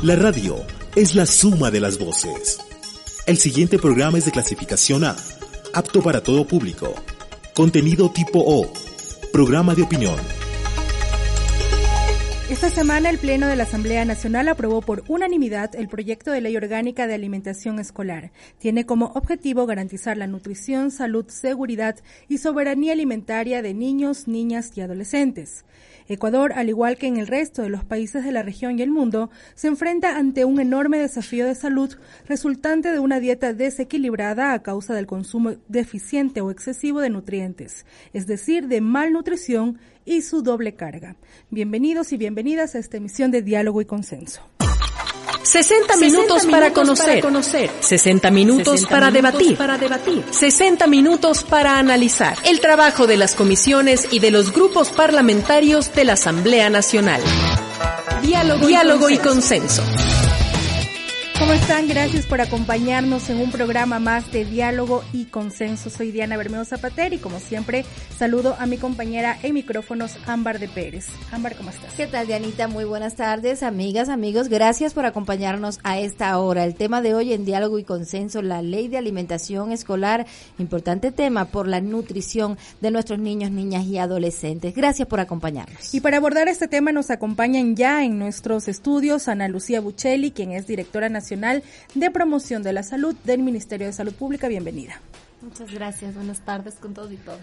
La radio es la suma de las voces. El siguiente programa es de clasificación A, apto para todo público. Contenido tipo O, programa de opinión. Esta semana el Pleno de la Asamblea Nacional aprobó por unanimidad el proyecto de ley orgánica de alimentación escolar. Tiene como objetivo garantizar la nutrición, salud, seguridad y soberanía alimentaria de niños, niñas y adolescentes. Ecuador, al igual que en el resto de los países de la región y el mundo, se enfrenta ante un enorme desafío de salud resultante de una dieta desequilibrada a causa del consumo deficiente o excesivo de nutrientes, es decir, de malnutrición y su doble carga. Bienvenidos y bienvenidas a esta emisión de Diálogo y Consenso. 60 minutos, para, conocer, 60 minutos, para, debatir, para debatir, 60 minutos para analizar el trabajo de las comisiones y de los grupos parlamentarios de la Asamblea Nacional. Diálogo, Y consenso. ¿Cómo están? Gracias por acompañarnos en un programa más de diálogo y consenso. Soy Diana Bermeo Zapater y como siempre saludo a mi compañera en micrófonos Ámbar de Pérez. Ámbar, ¿cómo estás? ¿Qué tal, Dianita? Muy buenas tardes, amigas, amigos. Gracias por acompañarnos a esta hora. El tema de hoy en diálogo y consenso, la ley de alimentación escolar, importante tema por la nutrición de nuestros niños, niñas y adolescentes. Gracias por acompañarnos. Y para abordar este tema nos acompañan ya en nuestros estudios Ana Lucía Buccelli, quien es directora nacional de Promoción de la Salud del Ministerio de Salud Pública. Bienvenida. Muchas gracias. Buenas tardes con todos y todas.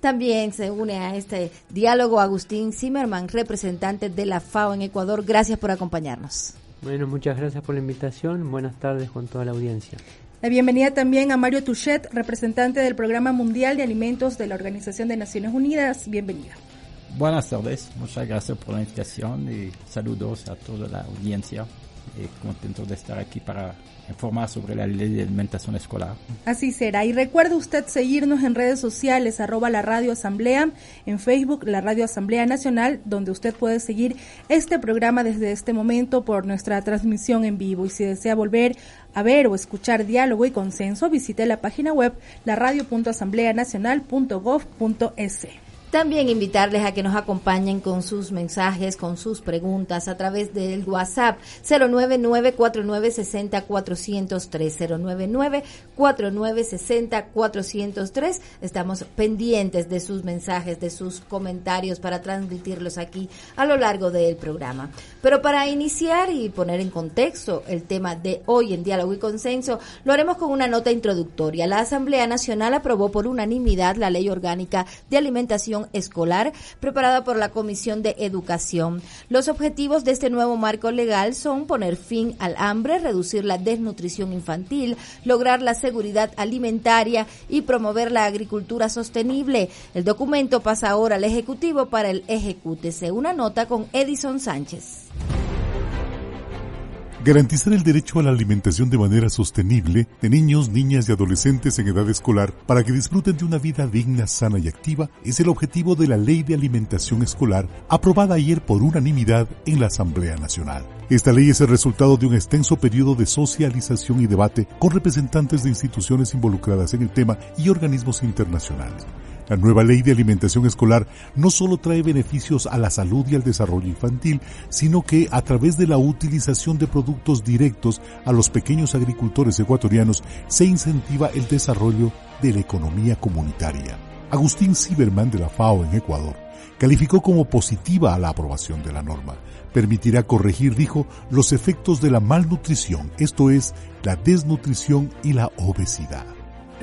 También se une a este diálogo Agustín Zimmerman, representante de la FAO en Ecuador. Gracias por acompañarnos. Bueno, muchas gracias por la invitación. Buenas tardes con toda la audiencia. La bienvenida también a Mario Touchet, representante del Programa Mundial de Alimentos de la Organización de Naciones Unidas. Bienvenida. Buenas tardes, muchas gracias por la invitación y saludos a toda la audiencia eh, contento de estar aquí para informar sobre la ley de alimentación escolar. Así será. Y recuerde usted seguirnos en redes sociales, arroba la Radio Asamblea, en Facebook, la Radio Asamblea Nacional, donde usted puede seguir este programa desde este momento por nuestra transmisión en vivo. Y si desea volver a ver o escuchar diálogo y consenso, visite la página web laradio.asambleanacional.gov.es. También invitarles a que nos acompañen con sus mensajes, con sus preguntas a través del WhatsApp 099-4960-403. 099-4960-403. Estamos pendientes de sus mensajes, de sus comentarios para transmitirlos aquí a lo largo del programa. Pero para iniciar y poner en contexto el tema de hoy en Diálogo y Consenso, lo haremos con una nota introductoria. La Asamblea Nacional aprobó por unanimidad la Ley Orgánica de Alimentación escolar preparada por la Comisión de Educación. Los objetivos de este nuevo marco legal son poner fin al hambre, reducir la desnutrición infantil, lograr la seguridad alimentaria y promover la agricultura sostenible. El documento pasa ahora al Ejecutivo para el ejecútese. Una nota con Edison Sánchez. Garantizar el derecho a la alimentación de manera sostenible de niños, niñas y adolescentes en edad escolar para que disfruten de una vida digna, sana y activa es el objetivo de la Ley de Alimentación Escolar aprobada ayer por unanimidad en la Asamblea Nacional. Esta ley es el resultado de un extenso periodo de socialización y debate con representantes de instituciones involucradas en el tema y organismos internacionales. La nueva ley de alimentación escolar no solo trae beneficios a la salud y al desarrollo infantil, sino que a través de la utilización de productos directos a los pequeños agricultores ecuatorianos se incentiva el desarrollo de la economía comunitaria. Agustín Sieberman de la FAO en Ecuador calificó como positiva a la aprobación de la norma. Permitirá corregir, dijo, los efectos de la malnutrición, esto es, la desnutrición y la obesidad.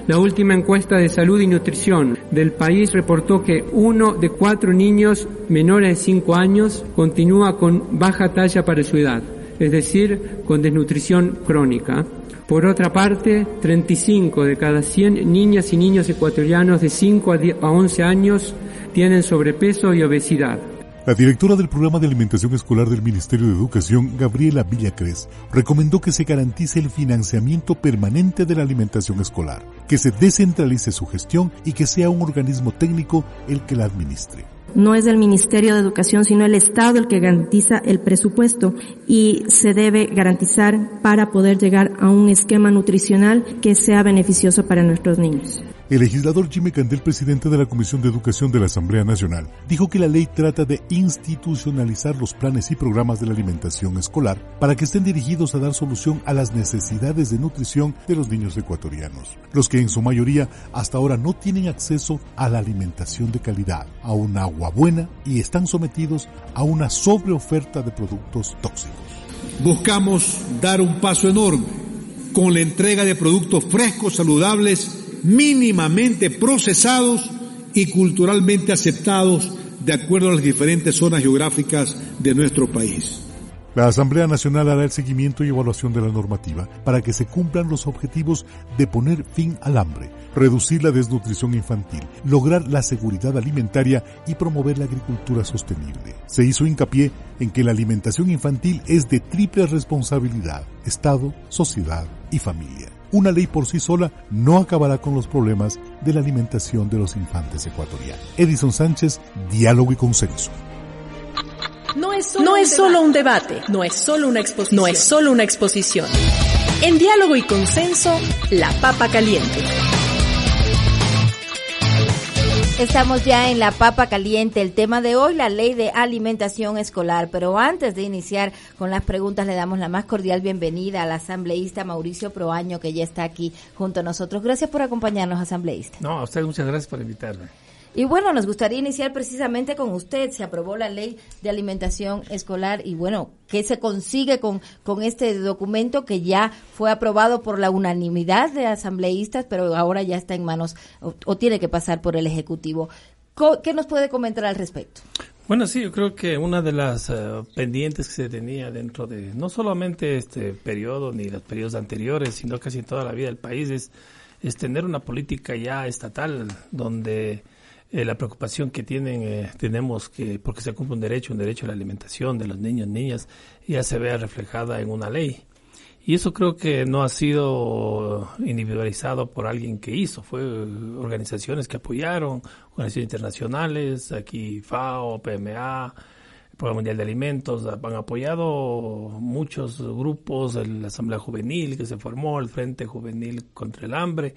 La última encuesta de salud y nutrición del país reportó que uno de cuatro niños menores de 5 años continúa con baja talla para su edad, es decir, con desnutrición crónica. Por otra parte, 35 de cada 100 niñas y niños ecuatorianos de 5 a 11 años tienen sobrepeso y obesidad. La directora del programa de alimentación escolar del Ministerio de Educación, Gabriela Villacres, recomendó que se garantice el financiamiento permanente de la alimentación escolar, que se descentralice su gestión y que sea un organismo técnico el que la administre no es el Ministerio de Educación, sino el Estado el que garantiza el presupuesto y se debe garantizar para poder llegar a un esquema nutricional que sea beneficioso para nuestros niños. El legislador Jimmy Candel, presidente de la Comisión de Educación de la Asamblea Nacional, dijo que la ley trata de institucionalizar los planes y programas de la alimentación escolar para que estén dirigidos a dar solución a las necesidades de nutrición de los niños ecuatorianos, los que en su mayoría hasta ahora no tienen acceso a la alimentación de calidad, a un agua buena y están sometidos a una sobreoferta de productos tóxicos. Buscamos dar un paso enorme con la entrega de productos frescos, saludables, mínimamente procesados y culturalmente aceptados de acuerdo a las diferentes zonas geográficas de nuestro país. La Asamblea Nacional hará el seguimiento y evaluación de la normativa para que se cumplan los objetivos de poner fin al hambre, reducir la desnutrición infantil, lograr la seguridad alimentaria y promover la agricultura sostenible. Se hizo hincapié en que la alimentación infantil es de triple responsabilidad, Estado, sociedad y familia una ley por sí sola no acabará con los problemas de la alimentación de los infantes ecuatorianos. Edison Sánchez, Diálogo y Consenso. No es solo, un, debate, no es solo una exposición. No es solo una exposición. En Diálogo y Consenso, la papa caliente. Estamos ya en la papa caliente. El tema de hoy, la ley de alimentación escolar. Pero antes de iniciar con las preguntas, le damos la más cordial bienvenida al asambleísta Mauricio Proaño, que ya está aquí junto a nosotros. Gracias por acompañarnos, asambleísta. No, a usted muchas gracias por invitarme. Y bueno, nos gustaría iniciar precisamente con usted. Se aprobó la ley de alimentación escolar y bueno, ¿qué se consigue con, con este documento que ya fue aprobado por la unanimidad de asambleístas, pero ahora ya está en manos o, tiene que pasar por el Ejecutivo? ¿Qué nos puede comentar al respecto? Bueno, sí, yo creo que una de las eh, pendientes que se tenía dentro de no solamente este periodo ni los periodos anteriores, sino casi toda la vida del país es, es tener una política ya estatal donde eh, la preocupación que tienen eh, tenemos que porque se cumple un derecho, un derecho a la alimentación de los niños, niñas, ya se vea reflejada en una ley. Y eso creo que no ha sido individualizado por alguien que hizo, fue organizaciones que apoyaron, organizaciones internacionales, aquí FAO, PMA, Programa Mundial de Alimentos, han apoyado muchos grupos, la Asamblea Juvenil que se formó, el Frente Juvenil contra el Hambre,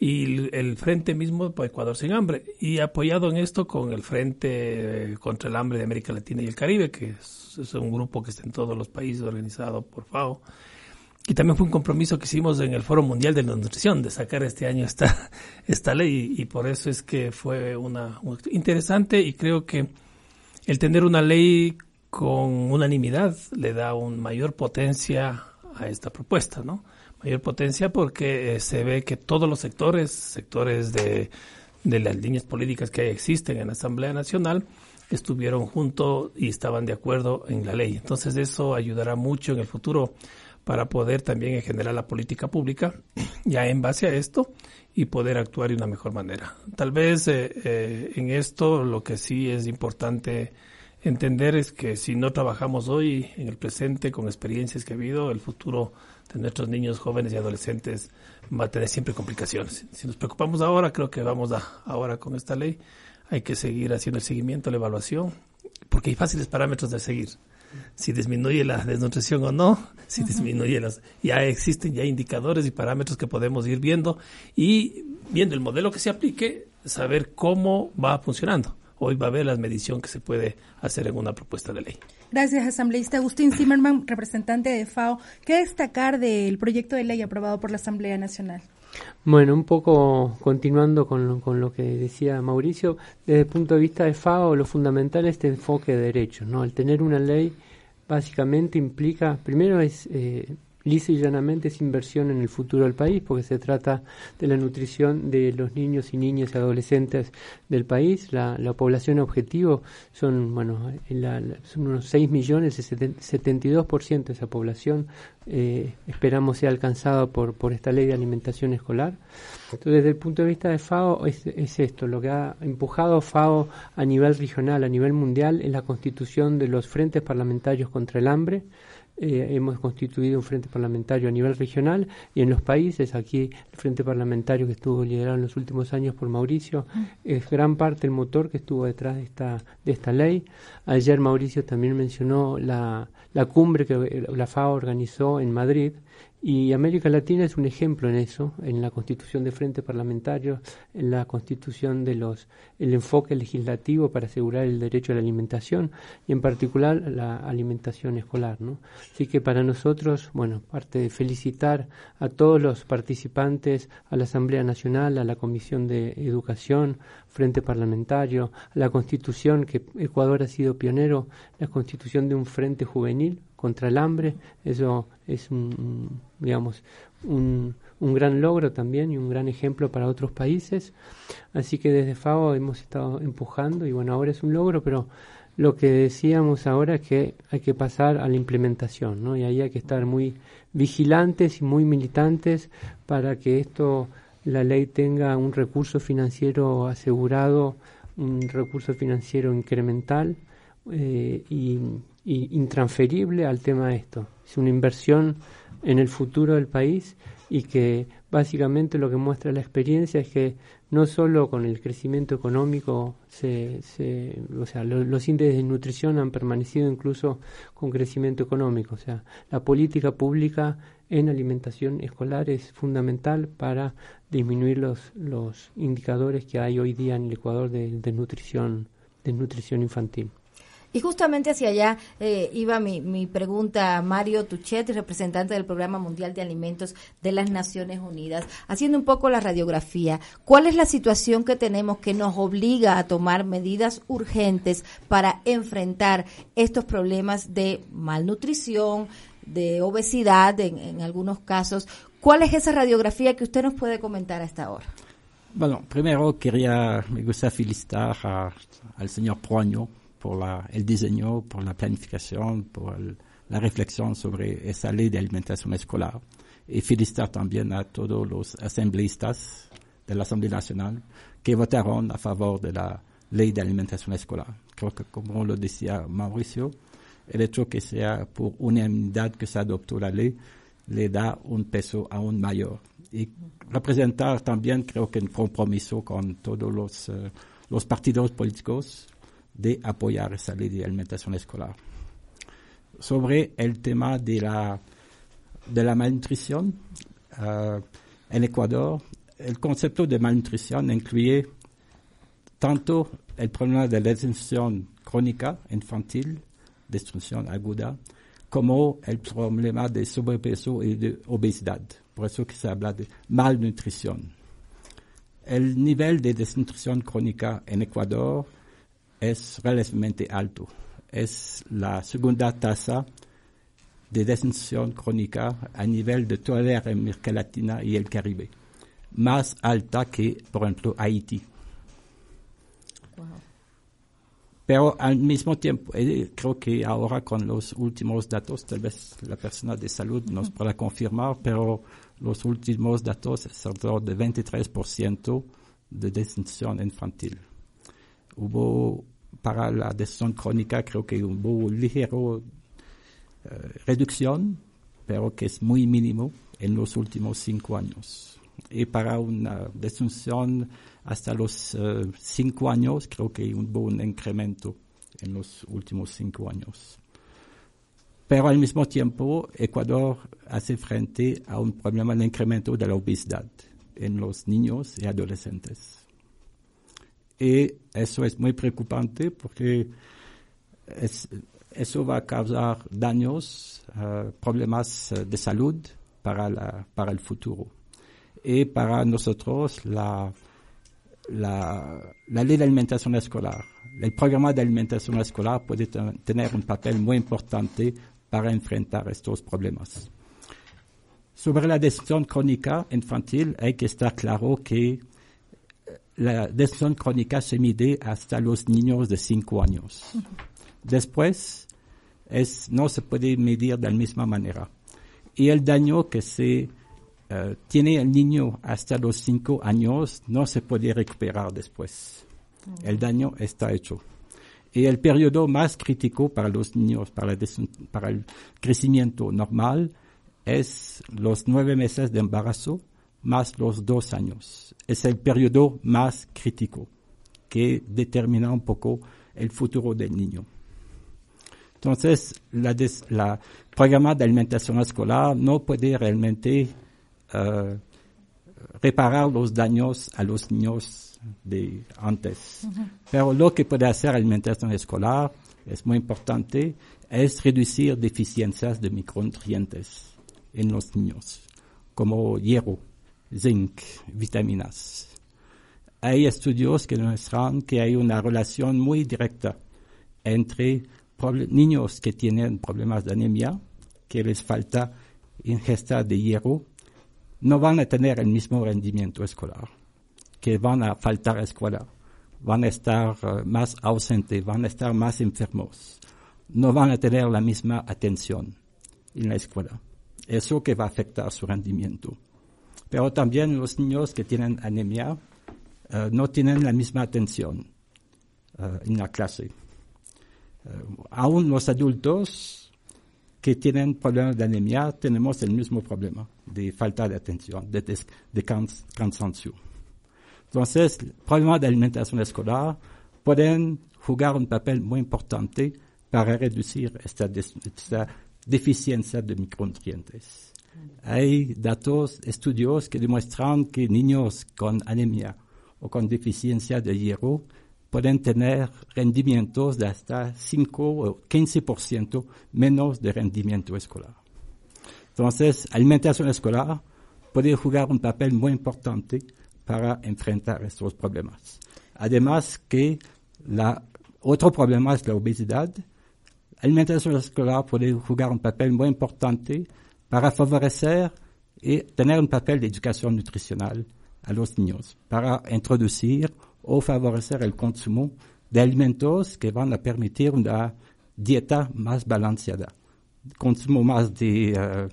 y el, Frente mismo por Ecuador sin hambre. Y apoyado en esto con el Frente contra el hambre de América Latina y el Caribe que es, un grupo que está en todos los países organizado por FAO y también fue un compromiso que hicimos en el Foro Mundial de la Nutrición de sacar este año esta esta ley. Y, por eso es que fue una, una interesante y creo que el tener una ley con unanimidad le da un mayor potencia a esta propuesta, ¿no? Mayor potencia porque eh, se ve que todos los sectores, sectores de, las líneas políticas que existen en la Asamblea Nacional, estuvieron juntos y estaban de acuerdo en la ley. Entonces eso ayudará mucho en el futuro para poder también generar la política pública ya en base a esto y poder actuar de una mejor manera. Tal vez eh, eh, en esto lo que sí es importante entender es que si no trabajamos hoy en el presente con experiencias que ha habido, el futuro de nuestros niños, jóvenes y adolescentes va a tener siempre complicaciones. Si nos preocupamos ahora, creo que vamos a, ahora con esta ley, hay que seguir haciendo el seguimiento, la evaluación, porque hay fáciles parámetros de seguir. Si disminuye la desnutrición o no, si disminuye las... Ya existen ya indicadores y parámetros que podemos ir viendo y viendo el modelo que se aplique, saber cómo va funcionando hoy va a ver la medición que se puede hacer en una propuesta de ley. Gracias, asambleísta Agustín Zimmerman, representante de FAO. ¿Qué destacar del proyecto de ley aprobado por la Asamblea Nacional? Bueno, un poco continuando con lo, con lo que decía Mauricio, desde el punto de vista de FAO, lo fundamental es este enfoque de derechos. ¿no? El tener una ley básicamente implica, primero es eh, lisa y llanamente es inversión en el futuro del país, porque se trata de la nutrición de los niños y niñas y adolescentes del país. La, población objetivo son, bueno, son unos 6 millones, y 72% de esa población eh, esperamos sea alcanzado por, por esta ley de alimentación escolar. Entonces, desde el punto de vista de FAO, es, es, esto, lo que ha empujado FAO a nivel regional, a nivel mundial, es la constitución de los frentes parlamentarios contra el hambre, eh, hemos constituido un frente parlamentario a nivel regional y en los países, aquí el frente parlamentario que estuvo liderado en los últimos años por Mauricio, mm. es gran parte el motor que estuvo detrás de esta, de esta ley. Ayer Mauricio también mencionó la, la cumbre que la FAO organizó en Madrid, y América Latina es un ejemplo en eso, en la constitución de frente parlamentario, en la constitución de los, el enfoque legislativo para asegurar el derecho a la alimentación y en particular la alimentación escolar. ¿no? Así que para nosotros, bueno, parte de felicitar a todos los participantes, a la Asamblea Nacional, a la Comisión de Educación, Frente Parlamentario, la constitución que Ecuador ha sido pionero, la constitución de un frente juvenil contra el hambre, eso es un, digamos, un, un, gran logro también y un gran ejemplo para otros países. Así que desde FAO hemos estado empujando y bueno, ahora es un logro, pero lo que decíamos ahora es que hay que pasar a la implementación, ¿no? Y ahí hay que estar muy vigilantes y muy militantes para que esto, la ley tenga un recurso financiero asegurado, un recurso financiero incremental eh, y intransferible al tema de esto. Es una inversión en el futuro del país y que básicamente lo que muestra la experiencia es que no solo con el crecimiento económico, se, se, o sea, los índices de nutrición han permanecido incluso con crecimiento económico. O sea, la política pública en alimentación escolar es fundamental para disminuir los, los indicadores que hay hoy día en el Ecuador de, de nutrición, de nutrición infantil. Y justamente hacia allá eh, iba mi, mi pregunta, Mario Tuchet, representante del Programa Mundial de Alimentos de las Naciones Unidas, haciendo un poco la radiografía. ¿Cuál es la situación que tenemos que nos obliga a tomar medidas urgentes para enfrentar estos problemas de malnutrición, de obesidad en, en algunos casos? ¿Cuál es esa radiografía que usted nos puede comentar hasta ahora? Bueno, primero quería, me felicitar al señor Proaño por la, el diseño, por la planificación, por la reflexión sobre esa ley de alimentación escolar. Y felicitar también a todos los asambleístas de la Asamblea Nacional que votaron a favor de la ley de alimentación escolar. Creo que, como lo decía Mauricio, el hecho que sea por unanimidad que se adoptó la ley le da un peso aún mayor. Y representar también, creo que un compromiso con todos los, eh, los partidos políticos de apoyar esa ley de alimentación escolar. Sobre el tema de la, de la malnutrición, uh, en Ecuador, el concepto de malnutrición incluye tanto el problema de la destrucción crónica infantil, destrucción aguda, como el problema de sobrepeso y de obesidad. Por eso que se habla de malnutrición. El nivel de desnutrición crónica en Ecuador es relativamente alto. Es la segunda tasa de desnutrición crónica a nivel de toda la América Latina y el Caribe, más alta que, por ejemplo, Haití. Pero al mismo tiempo, eh, creo que ahora con los últimos datos, tal vez la persona de salud nos podrá confirmar, pero los últimos datos es alrededor de 23% de desnutrición infantil hubo para la destrucción crónica, creo que hubo una ligera eh, reducción, pero que es muy mínimo en los últimos cinco años. Y para una destrucción hasta los eh, cinco años, creo que hubo un incremento en los últimos cinco años. Pero al mismo tiempo, Ecuador hace frente a un problema de incremento de la obesidad en los niños y adolescentes. Y eso es muy preocupante porque eso va a causar daños, eh, problemas eh, de salud para, la, para el futuro. Y para nosotros, la, la, la ley de alimentación escolar, el programa de alimentación escolar puede tener un papel muy importante para enfrentar estos problemas. Sobre la desnutrición crónica infantil, hay que estar claro que eh, la desnutrición crónica se mide hasta los niños de 5 años. Después, es, no se puede medir de la misma manera. Y el daño que se eh, tiene el niño hasta los 5 años no se puede recuperar después. El daño está hecho. Y el periodo más crítico para los niños, para, el crecimiento normal, es los nueve meses de embarazo más los dos años. Es el periodo más crítico que determina un poco el futuro del niño. Entonces, la, la programa de alimentación escolar no puede realmente uh, reparar los daños a los niños de antes. Pero lo que puede hacer la alimentación escolar es muy importante, es reducir deficiencias de micronutrientes en los niños, como hierro, zinc, vitaminas. Hay estudios que demuestran que hay una relación muy directa entre niños que tienen problemas de anemia, que les falta ingesta de hierro, no van a tener el mismo rendimiento escolar, que van a faltar a escuela, van a estar eh, más ausentes, van a estar más enfermos, no van a tener la misma atención en la escuela. Eso que va a afectar su rendimiento. Pero también los niños que tienen anemia eh, no tienen la misma atención eh, en la clase. aún los adultos que tienen problemas de anemia tenemos el mismo problema de falta de atención, de, de cansancio. Entonces, problemas de alimentación escolar pueden jugar un papel muy importante para reducir esta, deficiencia de micronutrientes. Hay datos, estudios que demuestran que niños con anemia o con deficiencia de hierro pueden tener rendimientos de hasta 5 o 15% menos de rendimiento escolar. Entonces, alimentación escolar puede jugar un papel muy importante para enfrentar estos problemas. Además que la, otro problema es la obesidad. Alimentación escolar puede jugar un papel muy importante para favorecer y tener un papel de educación nutricional a los niños, para introducir o favorecer el consumo de alimentos que van a permitir una dieta más balanceada. Consumo más de, eh,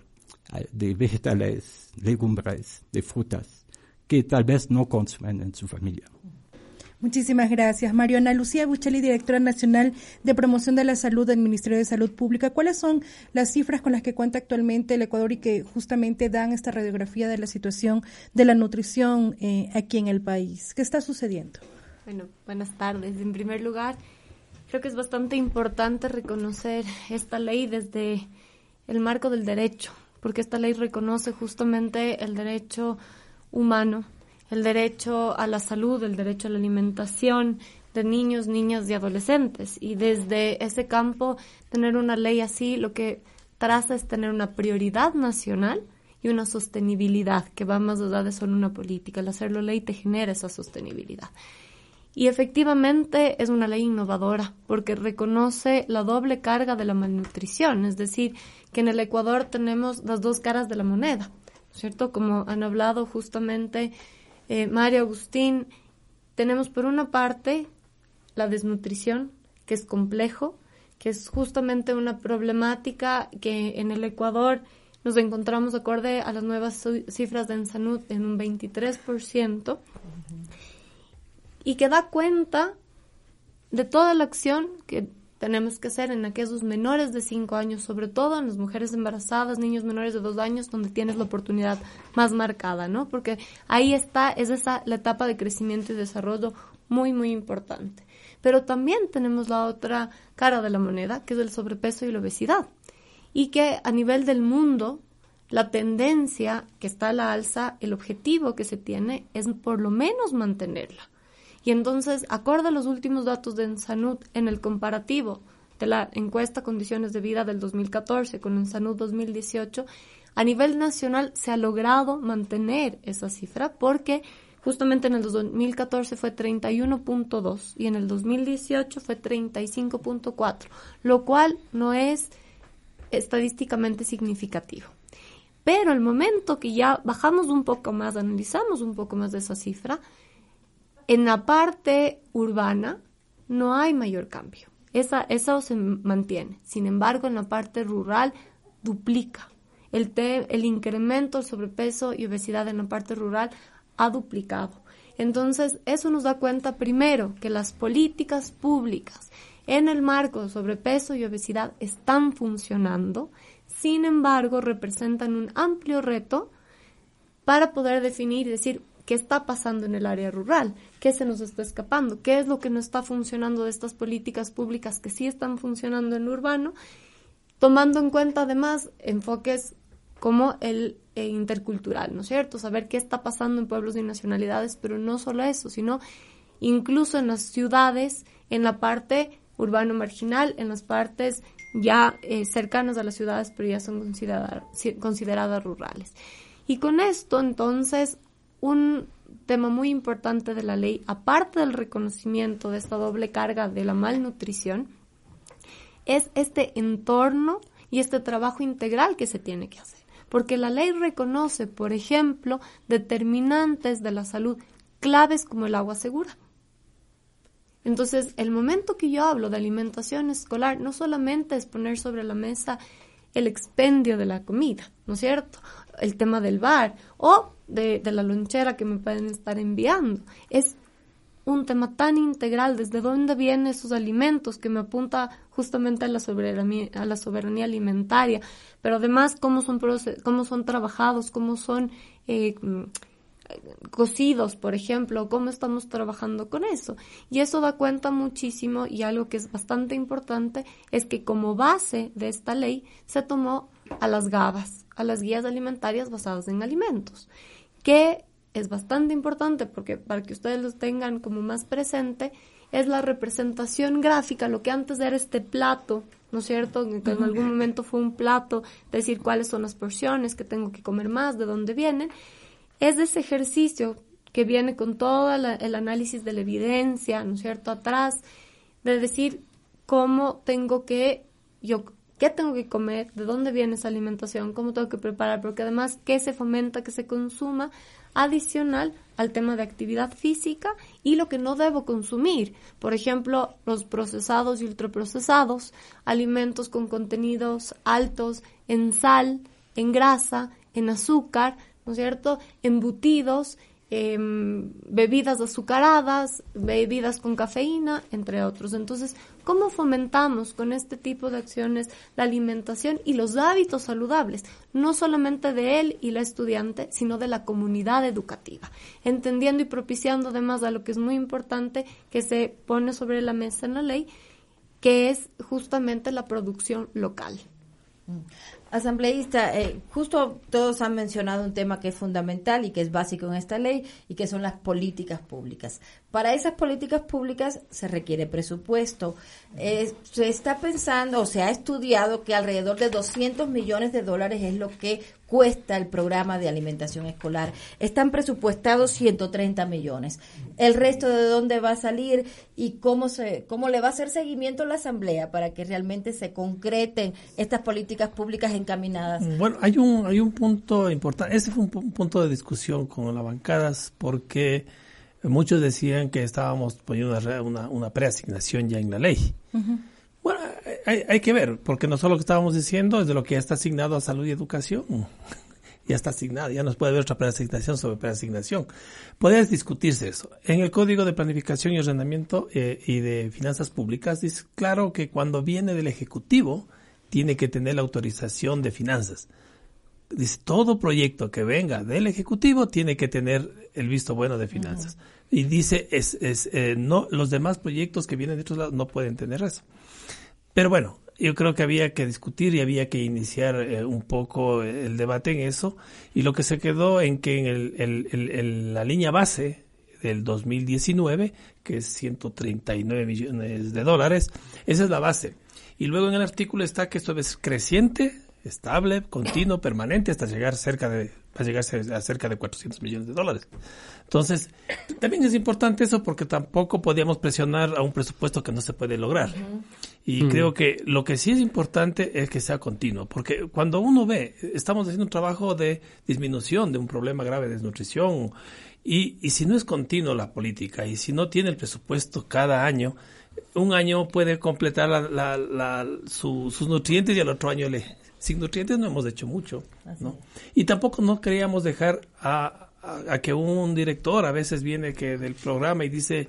de vegetales, legumbres, de frutas, que tal vez no consumen en su familia. Muchísimas gracias. Mariana Lucía Bucheli, directora nacional de promoción de la salud del Ministerio de Salud Pública. ¿Cuáles son las cifras con las que cuenta actualmente el Ecuador y que justamente dan esta radiografía de la situación de la nutrición eh, aquí en el país? ¿Qué está sucediendo? Bueno, buenas tardes. En primer lugar, creo que es bastante importante reconocer esta ley desde el marco del derecho, porque esta ley reconoce justamente el derecho humano el derecho a la salud, el derecho a la alimentación de niños, niñas y adolescentes. Y desde ese campo, tener una ley así lo que traza es tener una prioridad nacional y una sostenibilidad que va más allá de solo una política. El hacerlo ley te genera esa sostenibilidad. Y efectivamente es una ley innovadora porque reconoce la doble carga de la malnutrición, es decir, que en el Ecuador tenemos las dos caras de la moneda, ¿cierto? Como han hablado justamente eh, Mario Agustín, tenemos por una parte la desnutrición, que es complejo, que es justamente una problemática que en el Ecuador nos encontramos acorde a las nuevas cifras de Ensanud en un 23% y que da cuenta de toda la acción que tenemos que hacer en aquellos menores de 5 años, sobre todo en las mujeres embarazadas, niños menores de 2 años, donde tienes la oportunidad más marcada, ¿no? Porque ahí está, es esa la etapa de crecimiento y desarrollo muy, muy importante. Pero también tenemos la otra cara de la moneda, que es el sobrepeso y la obesidad. Y que a nivel del mundo, la tendencia que está a la alza, el objetivo que se tiene es por lo menos mantenerla. Y entonces, acorde a los últimos datos de Ensanud en el comparativo de la encuesta Condiciones de Vida del 2014 con Ensanud 2018, a nivel nacional se ha logrado mantener esa cifra porque justamente en el 2014 fue 31.2 y en el 2018 fue 35.4, lo cual no es estadísticamente significativo. Pero el momento que ya bajamos un poco más, analizamos un poco más de esa cifra, en la parte urbana no hay mayor cambio. Esa, eso se mantiene. Sin embargo, en la parte rural duplica. El, el incremento, el sobrepeso y obesidad en la parte rural ha duplicado. Entonces, eso nos da cuenta primero que las políticas públicas en el marco de sobrepeso y obesidad están funcionando, sin embargo, representan un amplio reto para poder definir y decir qué está pasando en el área rural, qué se nos está escapando, qué es lo que no está funcionando de estas políticas públicas que sí están funcionando en lo urbano, tomando en cuenta además enfoques como el eh, intercultural, ¿no es cierto? Saber qué está pasando en pueblos y nacionalidades, pero no solo eso, sino incluso en las ciudades, en la parte urbano marginal, en las partes ya eh, cercanas a las ciudades, pero ya son consideradas rurales. Y con esto, entonces, un tema muy importante de la ley, aparte del reconocimiento de esta doble carga de la malnutrición, es este entorno y este trabajo integral que se tiene que hacer. Porque la ley reconoce, por ejemplo, determinantes de la salud claves como el agua segura. Entonces, el momento que yo hablo de alimentación escolar, no solamente es poner sobre la mesa el expendio de la comida, ¿no es cierto? El tema del bar o de, la lonchera que me pueden estar enviando. Es un tema tan integral, desde dónde vienen esos alimentos, que me apunta justamente a la soberanía, a la soberanía alimentaria, pero además cómo son, cómo son trabajados, cómo son eh, cocidos, por ejemplo, cómo estamos trabajando con eso. Y eso da cuenta muchísimo y algo que es bastante importante es que como base de esta ley se tomó a las GABAS, a las guías alimentarias basadas en alimentos, que es bastante importante porque para que ustedes los tengan como más presente, es la representación gráfica, lo que antes era este plato, ¿no es cierto? Que en algún momento fue un plato, decir cuáles son las porciones que tengo que comer más, de dónde vienen, es ese ejercicio que viene con todo el análisis de la evidencia, ¿no es cierto?, atrás, de decir cómo tengo que, yo, qué tengo que comer, de dónde viene esa alimentación, cómo tengo que preparar, porque además qué se fomenta, que se consuma, adicional al tema de actividad física y lo que no debo consumir. Por ejemplo, los procesados y ultraprocesados, alimentos con contenidos altos en sal, en grasa, en azúcar, ¿no es cierto? Embutidos, em, bebidas azucaradas, bebidas con cafeína, entre otros. Entonces, ¿cómo fomentamos con este tipo de acciones la alimentación y los hábitos saludables? No solamente de él y la estudiante, sino de la comunidad educativa. Entendiendo y propiciando además a lo que es muy importante que se pone sobre la mesa en la ley, que es justamente la producción local. Asambleísta, eh, justo todos han mencionado un tema que es fundamental y que es básico en esta ley y que son las políticas públicas. Para esas políticas públicas se requiere presupuesto. Se está pensando o se ha estudiado que alrededor de 200 millones de dólares es lo que cuesta el programa de alimentación escolar. Están presupuestados 130 millones. El resto de dónde va a salir y cómo se cómo le va a hacer seguimiento a la asamblea para que realmente se concreten estas políticas públicas encaminadas. Bueno, hay un hay un punto importante. Ese fue un, punto de discusión con las bancadas porque muchos decían que estábamos poniendo una, una, preasignación ya en la ley. Bueno, hay, hay, que ver, porque no solo lo que estábamos diciendo es de lo que ya está asignado a salud y educación. ya está asignado, ya no puede haber otra preasignación sobre preasignación. Podría discutirse eso. En el Código de Planificación y Ordenamiento eh, y de Finanzas Públicas dice claro que cuando viene del Ejecutivo tiene que tener la autorización de finanzas. Dice, todo proyecto que venga del Ejecutivo tiene que tener el visto bueno de finanzas. Y dice, es, es, eh, no, los demás proyectos que vienen de otros lados no pueden tener eso. Pero bueno, yo creo que había que discutir y había que iniciar eh, un poco el debate en eso. Y lo que se quedó en que en el, la línea base del 2019, que es 139 millones de dólares, esa es la base. Y luego en el artículo está que esto es creciente, estable, continuo, permanente, hasta llegar cerca de va a llegarse a cerca de 400 millones de dólares. Entonces, también es importante eso porque tampoco podíamos presionar a un presupuesto que no se puede lograr. Y Mm. creo que lo que sí es importante es que sea continuo, porque cuando uno ve, estamos haciendo un trabajo de disminución de un problema grave de desnutrición, y, y si no es continuo la política, y si no tiene el presupuesto cada año, un año puede completar la, la- la- su- sus nutrientes y al otro año le... Sin nutrientes no hemos hecho mucho, ¿no? Y tampoco no queríamos dejar a, a- a que un director a veces viene que del programa y dice,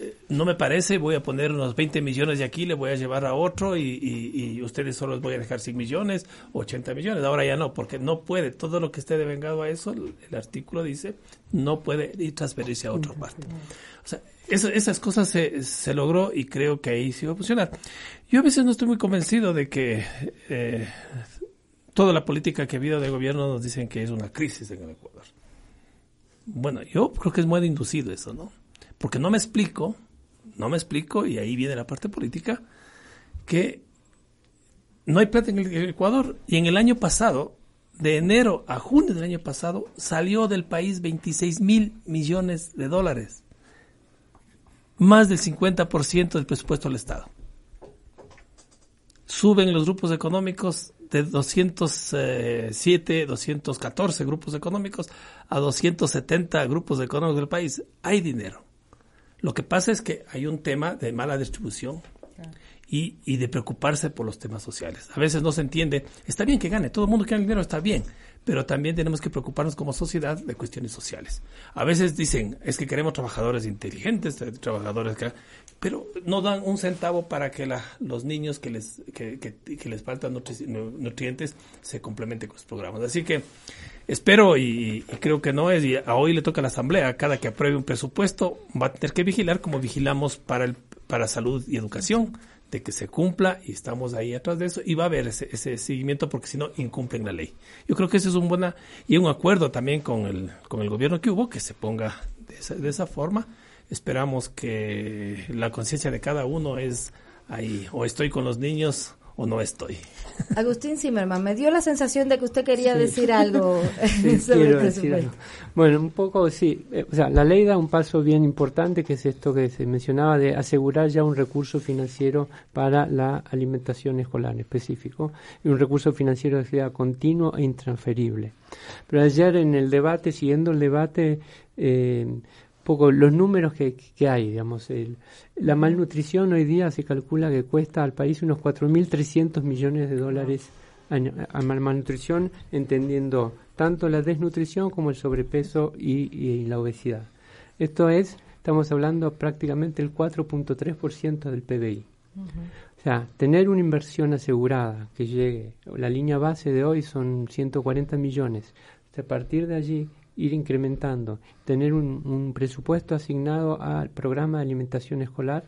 eh, no me parece, voy a poner unos 20 millones de aquí, le voy a llevar a otro y, y, y ustedes solo les voy a dejar 100 millones, 80 millones. Ahora ya no, porque no puede, todo lo que esté devengado a eso, el, el artículo dice, no puede ir transferirse a otra parte. O sea, eso- esas cosas se, se logró y creo que ahí sí va a funcionar. Yo a veces no estoy muy convencido de que eh, toda la política que ha habido de gobierno nos dicen que es una crisis en el Ecuador. Bueno, yo creo que es muy inducido eso, ¿no? Porque no me explico, no me explico, y ahí viene la parte política, que no hay plata en el Ecuador. Y en el año pasado, de enero a junio del año pasado, salió del país 26 mil millones de dólares. Más del 50% del presupuesto del Estado. Suben los grupos económicos de 207, 214 grupos económicos a 270 grupos económicos del país. Hay dinero. Lo que pasa es que hay un tema de mala distribución y, y de preocuparse por los temas sociales. A veces no se entiende, está bien que gane, todo el mundo que gane dinero está bien, pero también tenemos que preocuparnos como sociedad de cuestiones sociales. A veces dicen, es que queremos trabajadores inteligentes, tra- trabajadores que... Pero no dan un centavo para que la- los niños que les, que, que- les faltan nutri- nu- nutrientes se complementen con los programas. Así que espero y, y creo que no es, y a hoy le toca a la Asamblea, cada que apruebe un presupuesto va a tener que vigilar como vigilamos para, el, para salud y educación, de que se cumpla y estamos ahí atrás de eso y va a haber ese, ese seguimiento porque si no incumplen la ley. Yo creo que ese es un buena y un acuerdo también con el, con el gobierno que hubo que se ponga de esa, de esa forma. Esperamos que la conciencia de cada uno es ahí, o estoy con los niños o no estoy. Agustín Zimmerman, me dio la sensación de que usted quería Sí. decir algo Sí, sobre el quiero decir presupuesto. algo. Bueno, un poco sí. Eh, o sea, la ley da un paso bien importante, que es esto que se mencionaba de asegurar ya un recurso financiero para la alimentación escolar en específico, y un recurso financiero que sea continuo e intransferible. Pero ayer en el debate, siguiendo el debate, eh, poco los números que, que hay, digamos, el- la malnutrición hoy día se calcula que cuesta al país unos 4.300 millones de dólares a mal- malnutrición, entendiendo tanto la desnutrición como el sobrepeso y, y la obesidad. Esto es, estamos hablando prácticamente el 4.3% del PBI. O sea, tener una inversión asegurada que llegue, la línea base de hoy son 140 millones. A partir de allí, ir incrementando, tener un, un presupuesto asignado al programa de alimentación escolar,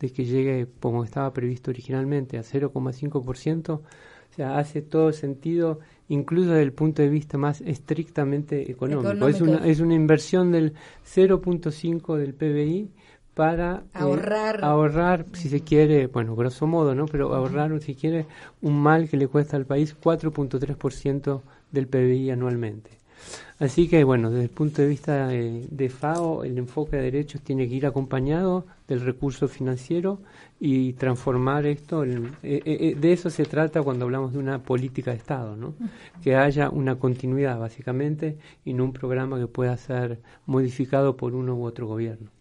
de que llegue, como estaba previsto originalmente, a 0,5%, o sea, hace todo sentido, incluso desde el punto de vista más estrictamente económico. Es, una, es una inversión del 0.5 del PBI para eh, Ahorrar. ahorrar, si se quiere, bueno, grosso modo, ¿no? Pero ahorrar, si quiere, un mal que le cuesta al país 4.3% del PBI anualmente. Así que, bueno, desde el punto de vista eh, de FAO, el enfoque de derechos tiene que ir acompañado del recurso financiero y transformar esto. en- eh, eh, de eso se trata cuando hablamos de una política de Estado, ¿no? Que haya una continuidad, básicamente, y no un programa que pueda ser modificado por uno u otro gobierno.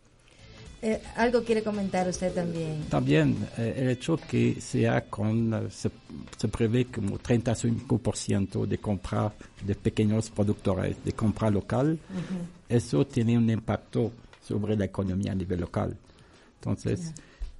Eh, algo quiere comentar usted también. También eh, el hecho que sea con, eh, se, se prevé como 35% de compra de pequeños productores, de compra local, eso tiene un impacto sobre la economía a nivel local. Entonces,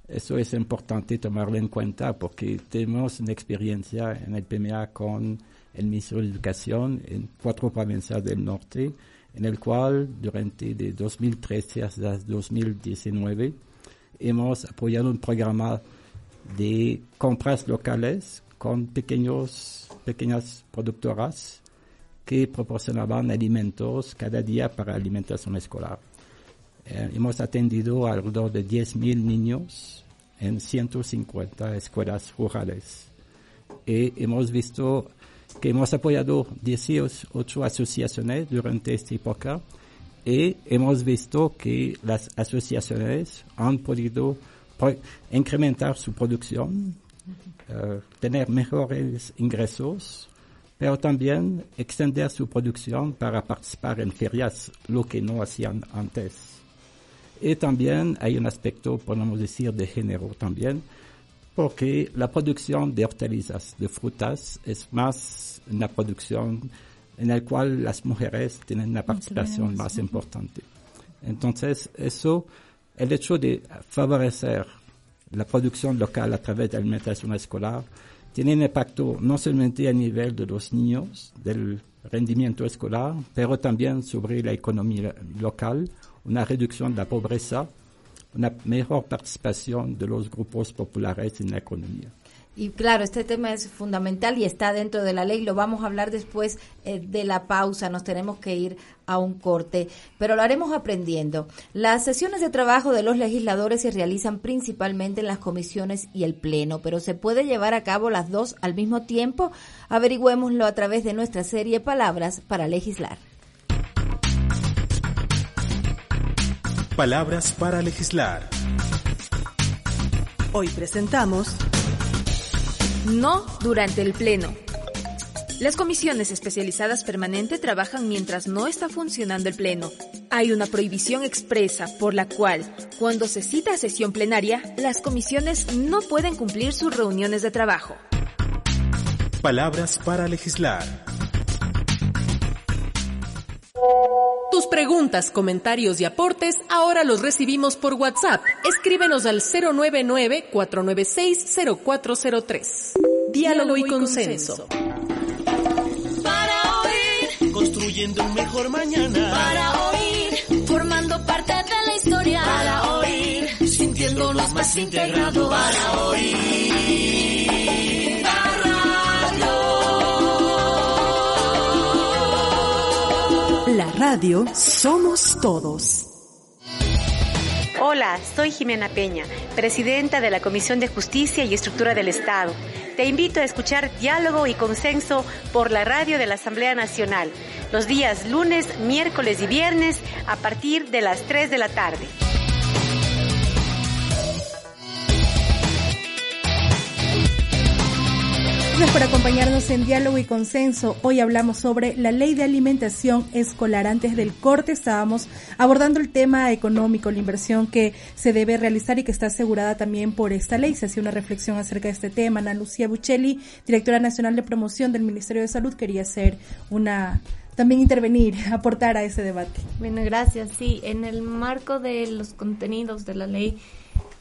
eso es importante tomarlo en cuenta porque tenemos una experiencia en el PMA con el ministro de Educación en cuatro provincias del norte, en el cual durante de 2013 hasta 2019 hemos apoyado un programa de compras locales con pequeños, pequeñas productoras que proporcionaban alimentos cada día para alimentación escolar. Eh, hemos atendido alrededor de 10.000 niños en 150 escuelas rurales. Y hemos visto que hemos apoyado 18 asociaciones durante esta época y hemos visto que las asociaciones han podido incrementar su producción, uh, tener mejores ingresos, pero también extender su producción para participar en ferias, lo que no hacían antes. Y también hay un aspecto, podemos decir, de género también, porque la producción de hortalizas, de frutas, es más una producción en la cual las mujeres tienen una participación más importante. Entonces, eso, el hecho de favorecer la producción local a través de alimentación escolar, tiene un impacto no solamente a nivel de los niños, del rendimiento escolar, pero también sobre la economía local, una reducción de la pobreza, una mejor participación de los grupos populares en la economía. Y claro, este tema es fundamental y está dentro de la ley. Lo vamos a hablar después eh, de la pausa. Nos tenemos que ir a un corte, pero lo haremos aprendiendo. Las sesiones de trabajo de los legisladores se realizan principalmente en las comisiones y el pleno, pero se puede llevar a cabo las dos al mismo tiempo. Averigüémoslo a través de nuestra serie Palabras para legislar. Palabras para legislar. Hoy presentamos No durante el Pleno. Las comisiones especializadas permanente trabajan mientras no está funcionando el Pleno. Hay una prohibición expresa por la cual, cuando se cita sesión plenaria, las comisiones no pueden cumplir sus reuniones de trabajo. Palabras para legislar. Preguntas, comentarios y aportes ahora los recibimos por WhatsApp. Escríbenos al 099-496-0403. Diálogo y consenso. Para oír, construyendo un mejor mañana. Para oír, formando parte de la historia. Para oír, sintiéndonos más integrados. Para oír. Radio somos todos. Hola, soy Jimena Peña, presidenta de la Comisión de Justicia y Estructura del Estado. Te invito a escuchar Diálogo y Consenso por la radio de la Asamblea Nacional, los días lunes, miércoles y viernes a partir de las 3 de la tarde. Gracias por acompañarnos en Diálogo y Consenso. Hoy hablamos sobre la ley de alimentación escolar. Antes del corte estábamos abordando el tema económico, la inversión que se debe realizar y que está asegurada también por esta ley. Se hacía una reflexión acerca de este tema. Ana Lucía Buccelli, directora nacional de promoción del Ministerio de Salud, quería hacer una también intervenir, aportar a ese debate. Bueno, gracias. Sí, en el marco de los contenidos de la ley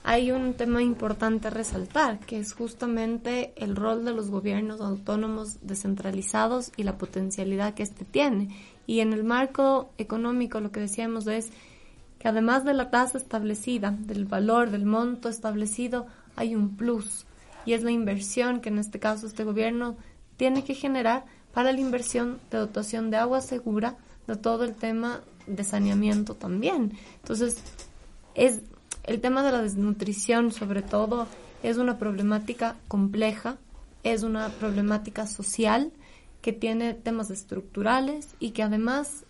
hay un tema importante a resaltar, que es justamente el rol de los gobiernos autónomos descentralizados y la potencialidad que éste tiene. Y en el marco económico lo que decíamos es que además de la tasa establecida, del valor, del monto establecido, hay un plus. Y es la inversión que en este caso este gobierno tiene que generar para la inversión de dotación de agua segura, de todo el tema de saneamiento también. Entonces, es el tema de la desnutrición, sobre todo, es una problemática compleja, es una problemática social que tiene temas estructurales y que además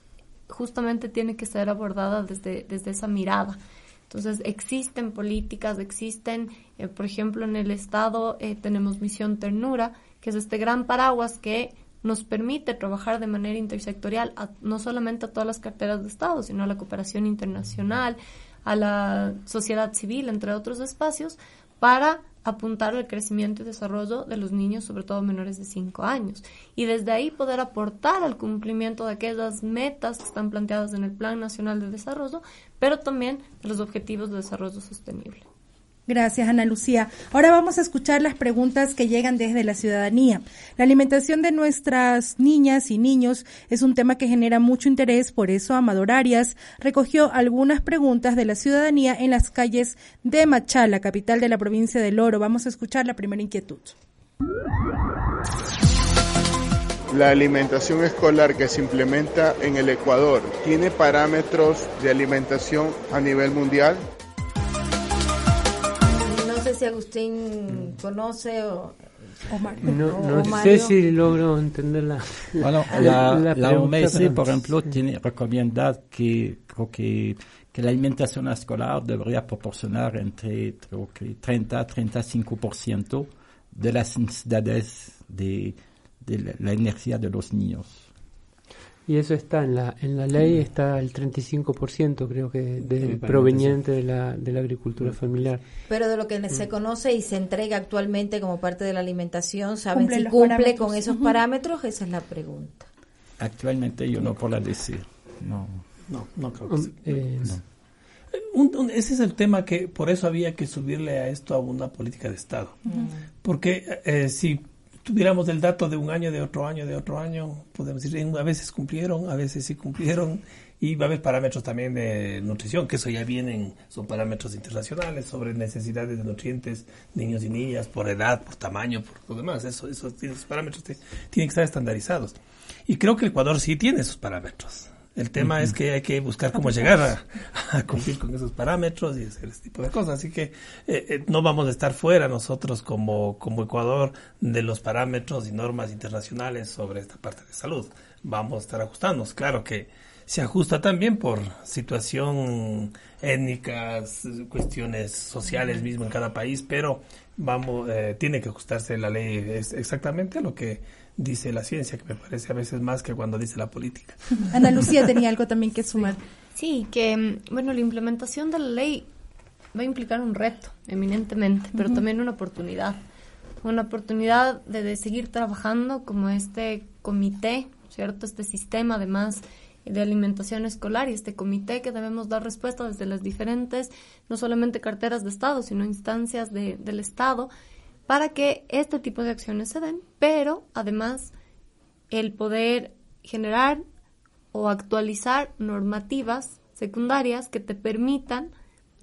justamente tiene que ser abordada desde, desde esa mirada. Entonces, existen políticas, existen, eh, por ejemplo, en el Estado eh, tenemos Misión Ternura, que es este gran paraguas que nos permite trabajar de manera intersectorial, no solamente a todas las carteras de Estado, sino a la cooperación internacional, a la sociedad civil, entre otros espacios, para apuntar al crecimiento y desarrollo de los niños, sobre todo menores de 5 años. Y desde ahí poder aportar al cumplimiento de aquellas metas que están planteadas en el Plan Nacional de Desarrollo, pero también de los objetivos de desarrollo sostenible. Gracias, Ana Lucía. Ahora vamos a escuchar las preguntas que llegan desde la ciudadanía. La alimentación de nuestras niñas y niños es un tema que genera mucho interés, por eso Amador Arias recogió algunas preguntas de la ciudadanía en las calles de Machala, capital de la provincia del Oro. Vamos a escuchar la primera inquietud. La alimentación escolar que se implementa en el Ecuador tiene parámetros de alimentación a nivel mundial si Agustín conoce No, no sé si logro entender la. Bueno, la, la, OMS, por ejemplo, tiene, recomienda que, creo que, que la alimentación escolar debería proporcionar entre creo que 30 a 35% de las necesidades de, de la energía de los niños. Y eso está en la en la ley, está el 35% creo que de, proveniente de la, de la agricultura familiar. Pero de lo que se conoce y se entrega actualmente como parte de la alimentación, ¿saben si cumple con esos parámetros? Esa es la pregunta. Actualmente yo no puedo decir, no. No, no creo que um, eh, Un, ese es el tema que por eso había que subirle a esto a una política de Estado. Porque eh, si tuviéramos el dato de un año, de otro año, de otro año, podemos decir, a veces cumplieron, a veces sí cumplieron, y va a haber parámetros también de nutrición, que eso ya vienen, son parámetros internacionales sobre necesidades de nutrientes, niños y niñas, por edad, por tamaño, por lo demás, eso, esos, esos parámetros tienen que estar estandarizados. Y creo que Ecuador sí tiene esos parámetros. El tema es que hay que buscar cómo llegar a, cumplir con esos parámetros y hacer ese tipo de cosas. Así que eh, eh, no vamos a estar fuera nosotros como, como Ecuador de los parámetros y normas internacionales sobre esta parte de salud. Vamos a estar ajustándonos. Claro que se ajusta también por situación étnicas, cuestiones sociales mismo en cada país, pero vamos, eh, tiene que ajustarse la ley exactamente a lo que dice la ciencia, que me parece a veces más que cuando dice la política. Ana Lucía tenía algo también que sumar. Sí, que mm, bueno, la implementación de la ley va a implicar un reto, eminentemente, pero también una oportunidad. Una oportunidad de, seguir trabajando como este comité, ¿cierto? Este sistema, además, de alimentación escolar y este comité que debemos dar respuesta desde las diferentes, no solamente carteras de Estado, sino instancias del Estado, para que este tipo de acciones se den, pero además el poder generar o actualizar normativas secundarias que te permitan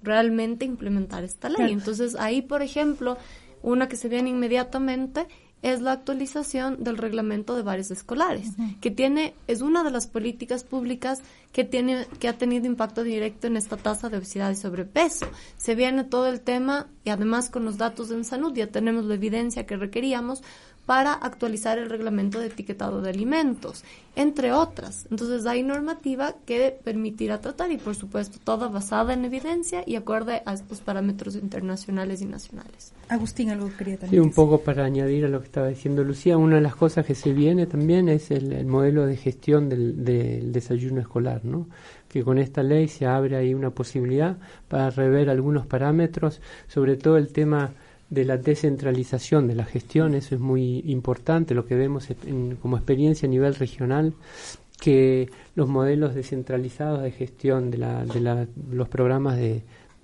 realmente implementar esta ley. Entonces ahí, por ejemplo, una que se viene inmediatamente es la actualización del reglamento de bares escolares, que tiene es una de las políticas públicas que tiene que ha tenido impacto directo en esta tasa de obesidad y sobrepeso. Se viene todo el tema y además con los datos en salud ya tenemos la evidencia que requeríamos para actualizar el reglamento de etiquetado de alimentos, entre otras. Entonces hay normativa que permitirá tratar y por supuesto toda basada en evidencia y acorde a estos parámetros internacionales y nacionales. Agustín, algo quería también. Sí, un poco para añadir a lo que estaba diciendo Lucía, una de las cosas que se viene también es el, modelo de gestión del, del desayuno escolar, ¿no? que con esta ley se abre ahí una posibilidad para rever algunos parámetros, sobre todo el tema de la descentralización de la gestión, eso es muy importante, lo que vemos como experiencia a nivel regional, que los modelos descentralizados de gestión de, la, de los programas de,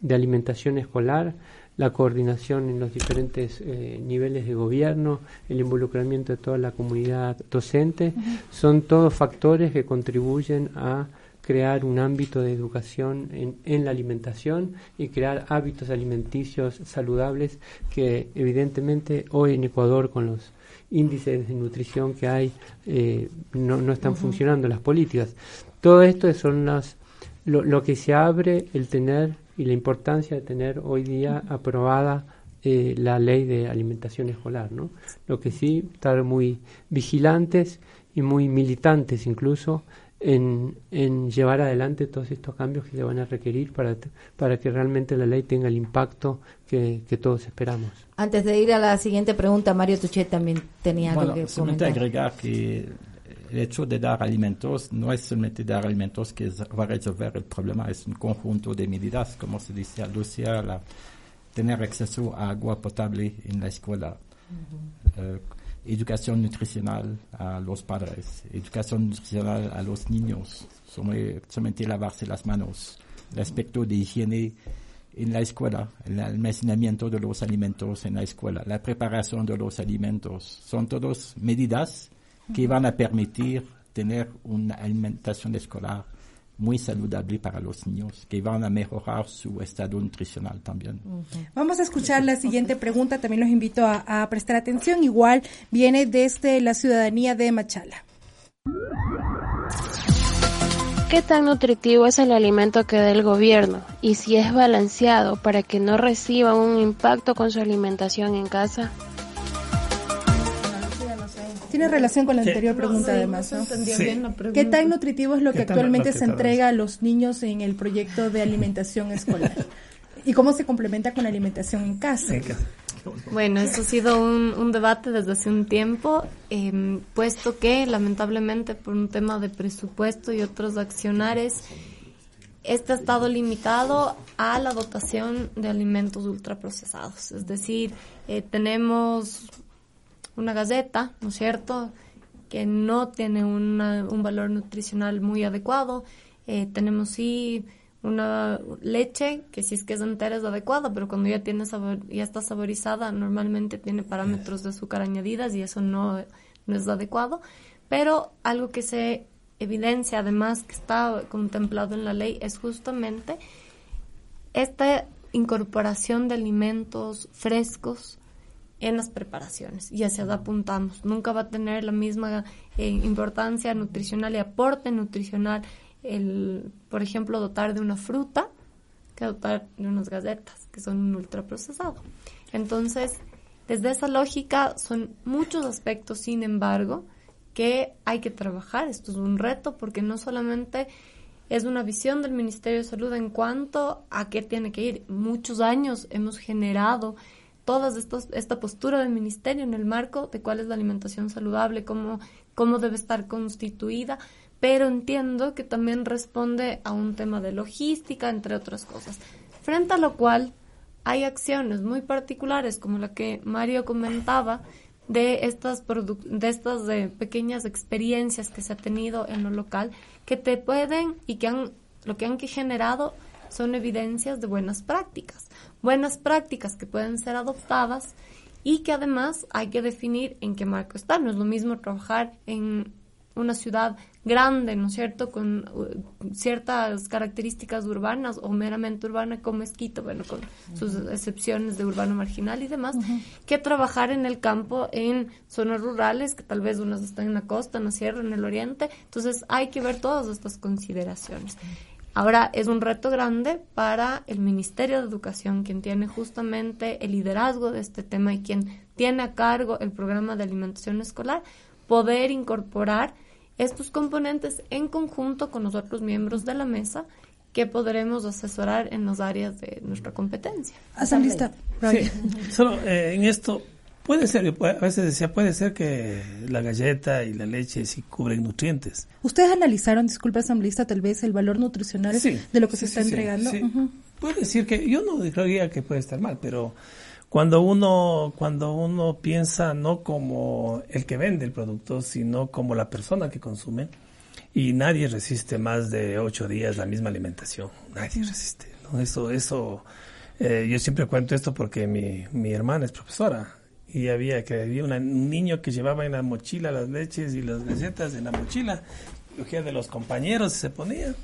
alimentación escolar, la coordinación en los diferentes eh, niveles de gobierno, el involucramiento de toda la comunidad docente, son todos factores que contribuyen a crear un ámbito de educación en, en, la alimentación y crear hábitos alimenticios saludables que evidentemente hoy en Ecuador con los índices de nutrición que hay eh, no, no, están funcionando las políticas. Todo esto son las lo, lo, que se abre el tener y la importancia de tener hoy día aprobada eh, la ley de alimentación escolar, ¿no? Lo que sí, estar muy vigilantes y muy militantes incluso en, en, llevar adelante todos estos cambios que se van a requerir para, para que realmente la ley tenga el impacto que, todos esperamos. Antes de ir a la siguiente pregunta, Mario Tuchet también tenía algo que comentar. agregar que el hecho de dar alimentos no es solamente dar alimentos que va a resolver el problema, es un conjunto de medidas, como se dice a Lucia, la, tener acceso a agua potable en la escuela educación nutricional a los padres, educación nutricional a los niños, solamente lavarse las manos, el aspecto de higiene en la escuela, el almacenamiento de los alimentos en la escuela, la preparación de los alimentos, son todas medidas que van a permitir tener una alimentación escolar muy saludable para los niños, que van a mejorar su estado nutricional también. Vamos a escuchar la siguiente pregunta, también los invito a, prestar atención, igual viene desde la ciudadanía de Machala. ¿Qué tan nutritivo es el alimento que da el gobierno y si es balanceado para que no reciban un impacto con su alimentación en casa? Tiene relación con la anterior pregunta, además. ¿no? ¿Qué tan nutritivo es lo que actualmente se entrega a los niños en el proyecto de alimentación escolar? ¿Y cómo se complementa con la alimentación en casa? Bueno, eso ha sido un, debate desde hace un tiempo, em, puesto que lamentablemente por un tema de presupuesto y otros accionares, este ha estado limitado a la dotación de alimentos ultraprocesados. Es decir, eh, tenemos una galleta, ¿no es cierto?, que no tiene un valor nutricional muy adecuado. Eh, tenemos sí una leche que si es que es entera es adecuada, pero cuando ya tiene sabor, ya está saborizada, normalmente tiene parámetros de azúcar añadidas y eso no, no es adecuado. Pero algo que se evidencia además que está contemplado en la ley es justamente esta incorporación de alimentos frescos en las preparaciones y hacia donde apuntamos. Nunca va a tener la misma eh, importancia nutricional y aporte nutricional el, por ejemplo, dotar de una fruta que dotar de unas galletas, que son un ultraprocesado. Entonces, desde esa lógica son muchos aspectos, sin embargo, que hay que trabajar. Esto es un reto porque no solamente es una visión del Ministerio de Salud en cuanto a qué tiene que ir. Muchos años hemos generado toda esta postura del Ministerio en el marco de cuál es la alimentación saludable, cómo, cómo debe estar constituida, pero entiendo que también responde a un tema de logística, entre otras cosas. Frente a lo cual hay acciones muy particulares, como la que Mario comentaba, de estas, de estas de pequeñas experiencias que se ha tenido en lo local que te pueden y que han lo que han generado son evidencias de buenas prácticas, buenas prácticas que pueden ser adoptadas y que además hay que definir en qué marco están. No es lo mismo trabajar en una ciudad grande, ¿no es cierto?, con uh, ciertas características urbanas o meramente urbana como Esquito, bueno, con sus excepciones de urbano marginal y demás, que trabajar en el campo en zonas rurales, que tal vez unas están en la costa, en la sierra, en el oriente. Entonces hay que ver todas estas consideraciones. Ahora es un reto grande para el Ministerio de Educación, quien tiene justamente el liderazgo de este tema y quien tiene a cargo el programa de alimentación escolar, poder incorporar estos componentes en conjunto con los otros miembros de la mesa que podremos asesorar en las áreas de nuestra competencia. Asambleísta. Sí, solo eh, en esto puede ser, a veces decía, puede ser que la galleta y la leche sí cubren nutrientes. ¿Ustedes analizaron, disculpe asambleísta, tal vez el valor nutricional de lo que se está entregando? Puede decir que yo no diría que puede estar mal, pero cuando uno, cuando uno piensa no como el que vende el producto, sino como la persona que consume, y nadie resiste más de ocho días la misma alimentación, nadie resiste. ¿no? Eso, eso, eh, yo siempre cuento esto porque mi, mi hermana es profesora y había que había un niño que llevaba en la mochila las leches y las recetas en la mochila, cogía de los compañeros y se ponía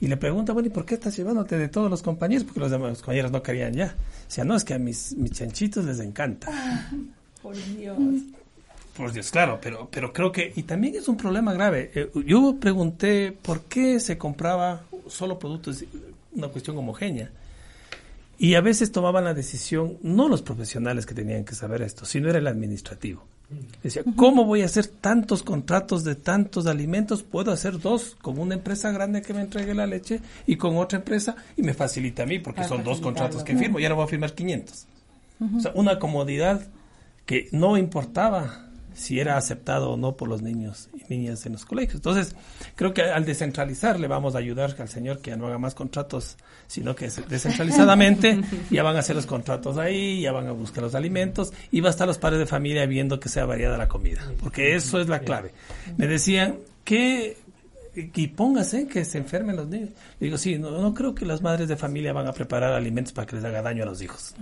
y le pregunta, bueno, ¿y por qué estás llevándote de todos los compañeros? Porque los demás compañeros no querían ya. O sea, no, es que a mis, mis chanchitos les encanta. Ah, por Dios. Por Dios, claro, pero, pero creo que, y también es un problema grave. Eh, yo pregunté por qué se compraba solo productos, una cuestión homogénea. Y a veces tomaban la decisión, no los profesionales que tenían que saber esto, sino era el administrativo. Decía, ¿cómo voy a hacer tantos contratos de tantos alimentos? Puedo hacer dos con una empresa grande que me entregue la leche y con otra empresa y me facilita a mí porque son dos contratos que firmo y ahora voy a firmar 500. O sea, una comodidad que no importaba si era aceptado o no por los niños y niñas en los colegios. Entonces, creo que al descentralizar le vamos a ayudar al señor que ya no haga más contratos, sino que descentralizadamente ya van a hacer los contratos ahí, ya van a buscar los alimentos y va a estar los padres de familia viendo que sea variada la comida, porque eso es la clave. Me decían que y póngase que se enfermen los niños. digo, sí, no, no creo que las madres de familia van a preparar alimentos para que les haga daño a los hijos.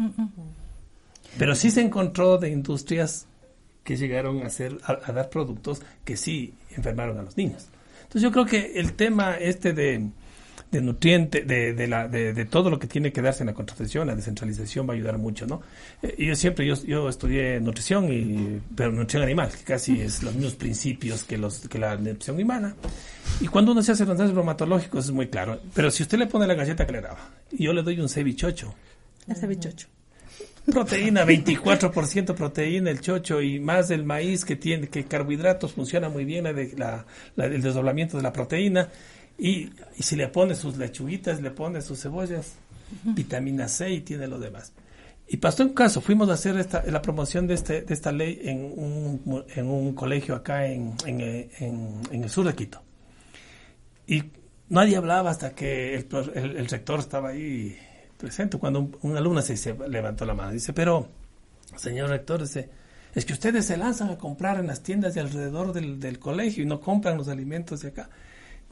Pero sí se encontró de industrias que llegaron a, hacer, a, dar productos que sí enfermaron a los niños. Entonces yo creo que el tema este de, de nutriente, de, de, la, de, todo lo que tiene que darse en la contratación, la descentralización va a ayudar mucho, ¿no? Eh, yo siempre, yo, yo estudié nutrición, y, pero nutrición animal, que casi es los mismos principios que, los, que la nutrición humana. Y cuando uno se hace los análisis bromatológicos es muy claro. Pero si usted le pone la galleta que le daba, y yo le doy un cevichocho. La cevichocho Proteína, 24% proteína el chocho y más del maíz que tiene, que carbohidratos funciona muy bien la, la, el desdoblamiento de la proteína. Y, y, si le pone sus lechuguitas, le pone sus cebollas, vitamina C y tiene lo demás. Y pasó un caso, fuimos a hacer esta, la promoción de, este, de esta ley en un, en un colegio acá en, en, en, el sur de Quito. Y nadie hablaba hasta que el, el, rector estaba ahí presente, cuando un, alumno se, se, levantó la mano. Dice, pero, señor rector, dice, es que ustedes se lanzan a comprar en las tiendas de alrededor del, del colegio y no compran los alimentos de acá.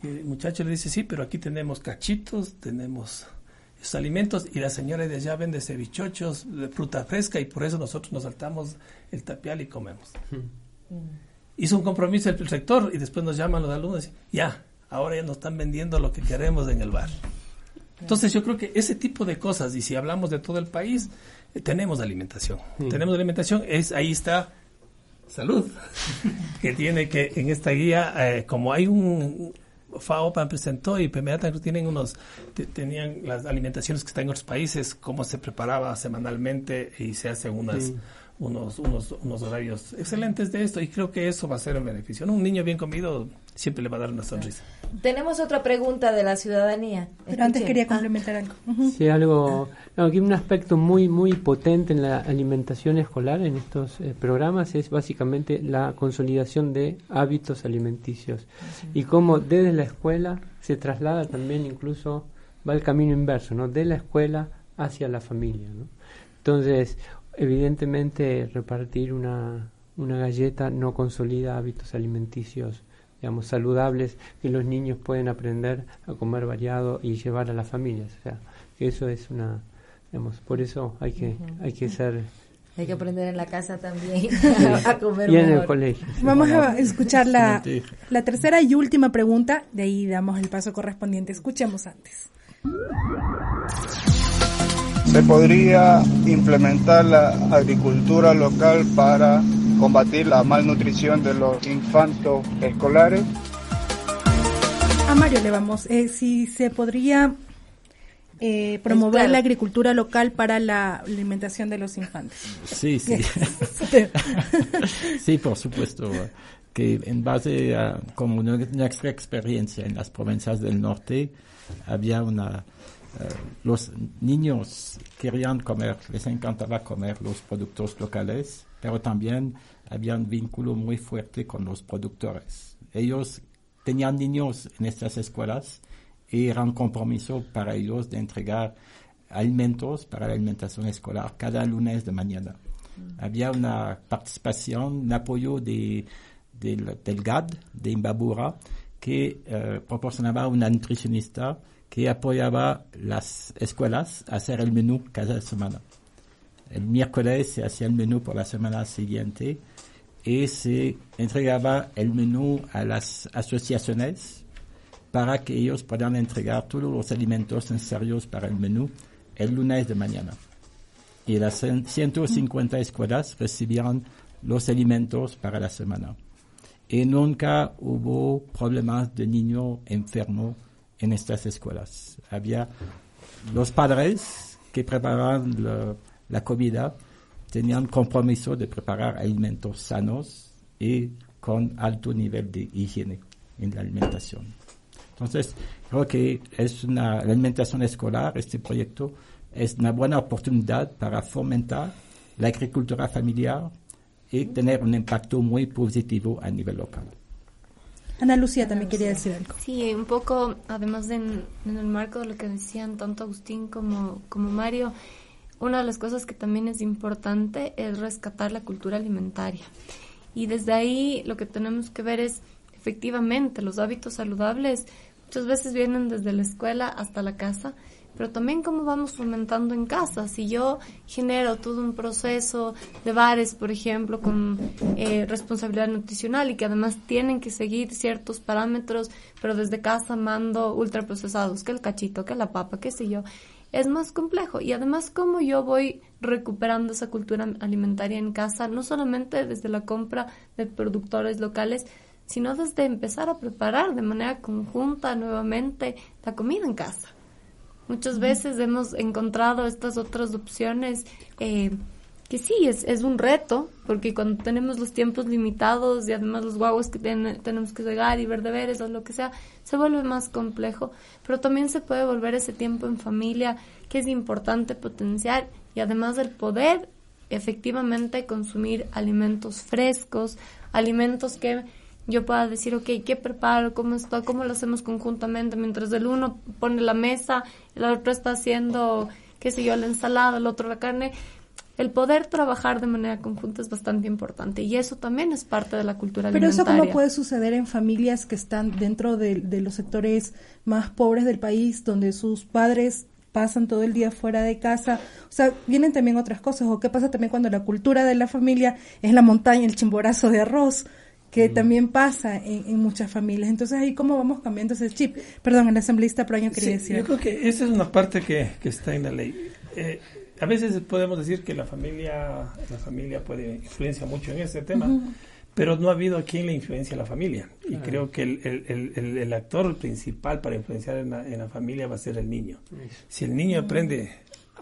Y el muchacho le dice, sí, pero aquí tenemos cachitos, tenemos esos alimentos y la señora de allá vende cevichochos de fruta fresca y por eso nosotros nos saltamos el tapial y comemos. Hizo un compromiso el rector y después nos llaman los alumnos y ya, ahora ya nos están vendiendo lo que queremos en el bar. Entonces yo creo que ese tipo de cosas, y si hablamos de todo el país, eh, tenemos alimentación. Tenemos alimentación, es ahí está salud, que tiene que en esta guía, eh, como hay un, FAOPA presentó y inmediatamente tienen unos, tenían las alimentaciones que están en otros países, cómo se preparaba semanalmente y se hacen unas, unos, unos, unos horarios excelentes de esto y creo que eso va a ser un beneficio. Un niño bien comido siempre le va a dar una sonrisa. Tenemos otra pregunta de la ciudadanía. Pero antes quería complementar algo. Sí, algo, aquí un aspecto muy, muy potente en la alimentación escolar en estos eh, programas es básicamente la consolidación de hábitos alimenticios y cómo desde la escuela se traslada también incluso, va el camino inverso, ¿no? De la escuela hacia la familia, ¿no? Entonces, evidentemente repartir una, una galleta no consolida hábitos alimenticios digamos, saludables que los niños pueden aprender a comer variado y llevar a las familias. O sea, que eso es una, digamos, por eso hay que, hay que ser... Hay que aprender en la casa también a comer Y en el colegio. Vamos a escuchar la, la tercera y última pregunta, de ahí damos el paso correspondiente. Escuchemos antes. ¿Se podría implementar la agricultura local para combatir la malnutrición de los infantos escolares. A Mario le vamos, eh, si se podría eh, promover la agricultura local para la alimentación de los infantes. Sí, sí. sí, por supuesto. Que en base a como nuestra experiencia en las provincias del norte, había una los niños querían comer, les encantaba comer los productos locales, pero también había un vínculo muy fuerte con los productores. Ellos tenían niños en estas escuelas y era un compromiso para ellos de entregar alimentos para la alimentación escolar cada lunes de mañana. Mm. Había una participación, un apoyo de, del GAD de Imbabura que eh, proporcionaba una nutricionista que apoyaba las escuelas a hacer el menú cada semana. El miércoles se hacía el menú por la semana siguiente y se entregaba el menú a las asociaciones para que ellos puedan entregar todos los alimentos necesarios para el menú el lunes de mañana. Y las 150 escuelas recibían los alimentos para la semana. Y nunca hubo problemas de niño enfermo en estas escuelas. Había los padres que preparaban la, comida, tenían compromiso de preparar alimentos sanos y con alto nivel de higiene en la alimentación. Entonces, creo que es una, la alimentación escolar, este proyecto, es una buena oportunidad para fomentar la agricultura familiar y tener un impacto muy positivo a nivel local. Ana Lucía también quería decir algo. Sí, un poco, además de en, el marco de lo que decían tanto Agustín como, como Mario, una de las cosas que también es importante es rescatar la cultura alimentaria. Y desde ahí lo que tenemos que ver es, efectivamente, los hábitos saludables muchas veces vienen desde la escuela hasta la casa pero también cómo vamos fomentando en casa. Si yo genero todo un proceso de bares, por ejemplo, con eh, responsabilidad nutricional y que además tienen que seguir ciertos parámetros, pero desde casa mando ultraprocesados, que el cachito, que la papa, qué sé yo, es más complejo. Y además cómo yo voy recuperando esa cultura alimentaria en casa, no solamente desde la compra de productores locales, sino desde empezar a preparar de manera conjunta nuevamente la comida en casa. Muchas veces hemos encontrado estas otras opciones eh, que sí, es, es un reto, porque cuando tenemos los tiempos limitados y además los guaguas que tenemos que llegar y ver deberes o lo que sea, se vuelve más complejo, pero también se puede volver ese tiempo en familia que es importante potenciar y además el poder efectivamente consumir alimentos frescos, alimentos que yo pueda decir, ok, ¿qué preparo? ¿Cómo está? ¿Cómo lo hacemos conjuntamente? Mientras el uno pone la mesa, el otro está haciendo, qué sé yo, la ensalada, el otro la carne. El poder trabajar de manera conjunta es bastante importante y eso también es parte de la cultura Pero alimentaria. eso cómo puede suceder en familias que están dentro de, de los sectores más pobres del país, donde sus padres pasan todo el día fuera de casa. O sea, vienen también otras cosas. ¿O qué pasa también cuando la cultura de la familia es la montaña, el chimborazo de arroz? Que también pasa en, en, muchas familias. Entonces, ahí cómo vamos cambiando ese chip. Perdón, el asambleísta Proaño quería sí, decir. Yo creo que esa es una parte que, que está en la ley. Eh, a veces podemos decir que la familia, la familia puede influencia mucho en ese tema, uh -huh. pero no ha habido a quien le influencia a la familia. Y uh -huh. creo que el, el, el, el, actor principal para influenciar en la, en la, familia va a ser el niño. Uh -huh. Si el niño aprende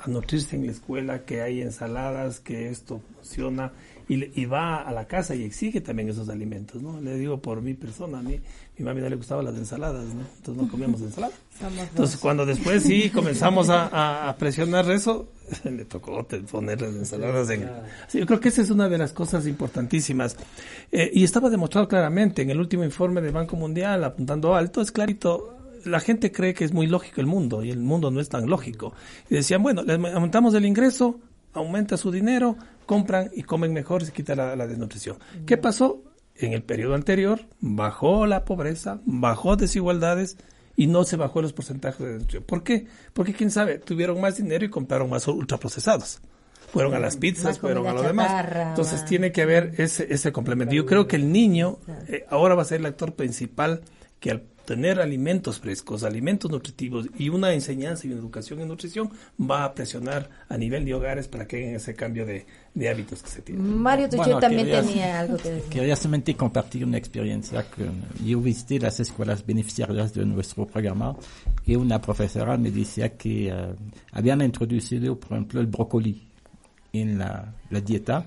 a nutrirse en la escuela, que hay ensaladas, que esto funciona, y, y, va a la casa y exige también esos alimentos, ¿no? Le digo por mi persona, a mí, mi mami no le gustaban las ensaladas, ¿no? Entonces no comíamos ensaladas. Entonces cuando después sí comenzamos a, a, a presionar eso, le tocó poner las ensaladas en... Sí, yo creo que esa es una de las cosas importantísimas. Eh, y estaba demostrado claramente en el último informe del Banco Mundial, apuntando alto, es clarito, la gente cree que es muy lógico el mundo y el mundo no es tan lógico. Y decían, bueno, le aumentamos el ingreso, aumenta su dinero, compran y comen mejor, se quita la, la desnutrición. ¿Qué pasó? En el periodo anterior bajó la pobreza, bajó desigualdades y no se bajó los porcentajes de desnutrición. ¿Por qué? Porque quién sabe, tuvieron más dinero y compraron más ultraprocesados. Fueron a las pizzas, fueron a lo demás. Entonces tiene que haber ese, ese complemento. Yo creo que el niño eh, ahora va a ser el actor principal que al tener alimentos frescos, alimentos nutritivos y una enseñanza y una educación en nutrición va a presionar a nivel de hogares para que hagan ese cambio de, de hábitos que se tienen. Mario Tuchet bueno, también quería, tenía algo que decir. Quería solamente compartir una experiencia que yo visité las escuelas beneficiarias de nuestro programa y una profesora me decía que uh, habían introducido, por ejemplo, el brócoli en la, la dieta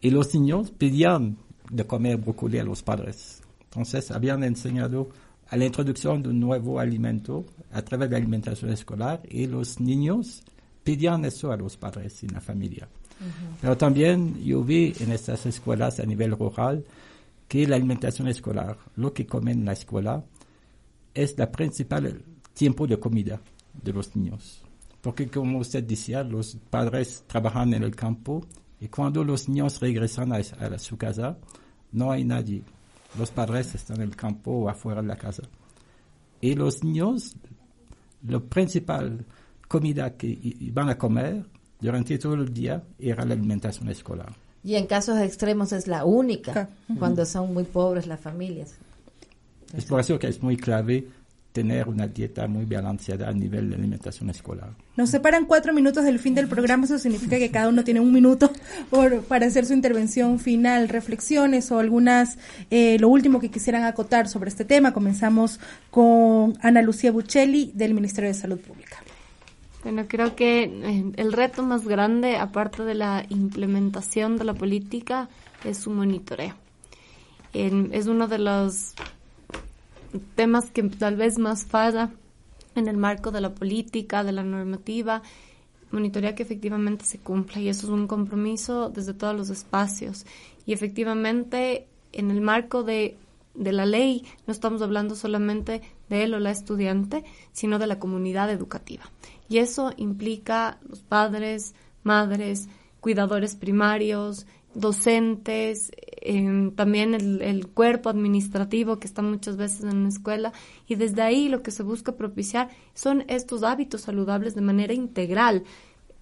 y los niños pedían de comer brócoli a los padres. Entonces habían enseñado a la introducción de un nuevo alimento a través de la alimentación escolar y los niños pedían eso a los padres en la familia. Uh -huh. Pero también yo vi en estas escuelas a nivel rural que la alimentación escolar, lo que comen en la escuela, es la principal tiempo de comida de los niños. Porque como usted decía, los padres trabajan en el campo y cuando los niños regresan a, a su casa, no hay nadie los padres están en el campo o afuera de la casa. Y los niños, la principal comida que van a comer durante todo el día era la alimentación escolar. Y en casos extremos es la única, cuando son muy pobres las familias. Es por eso que es muy clave tener una dieta muy balanceada a nivel de alimentación escolar. Nos separan cuatro minutos del fin del programa, eso significa que cada uno tiene un minuto por, para hacer su intervención final, reflexiones o algunas, eh, lo último que quisieran acotar sobre este tema. Comenzamos con Ana Lucía Buccelli del Ministerio de Salud Pública. Bueno, creo que eh, el reto más grande, aparte de la implementación de la política, es su monitoreo. Es uno de los temas que tal vez más falla en el marco de la política, de la normativa, monitorea que efectivamente se cumpla y eso es un compromiso desde todos los espacios. Y efectivamente, en el marco de, de la ley, no estamos hablando solamente de él o la estudiante, sino de la comunidad educativa. Y eso implica los padres, madres, cuidadores primarios, docentes, eh, también el, el, cuerpo administrativo que está muchas veces en la escuela y desde ahí lo que se busca propiciar son estos hábitos saludables de manera integral.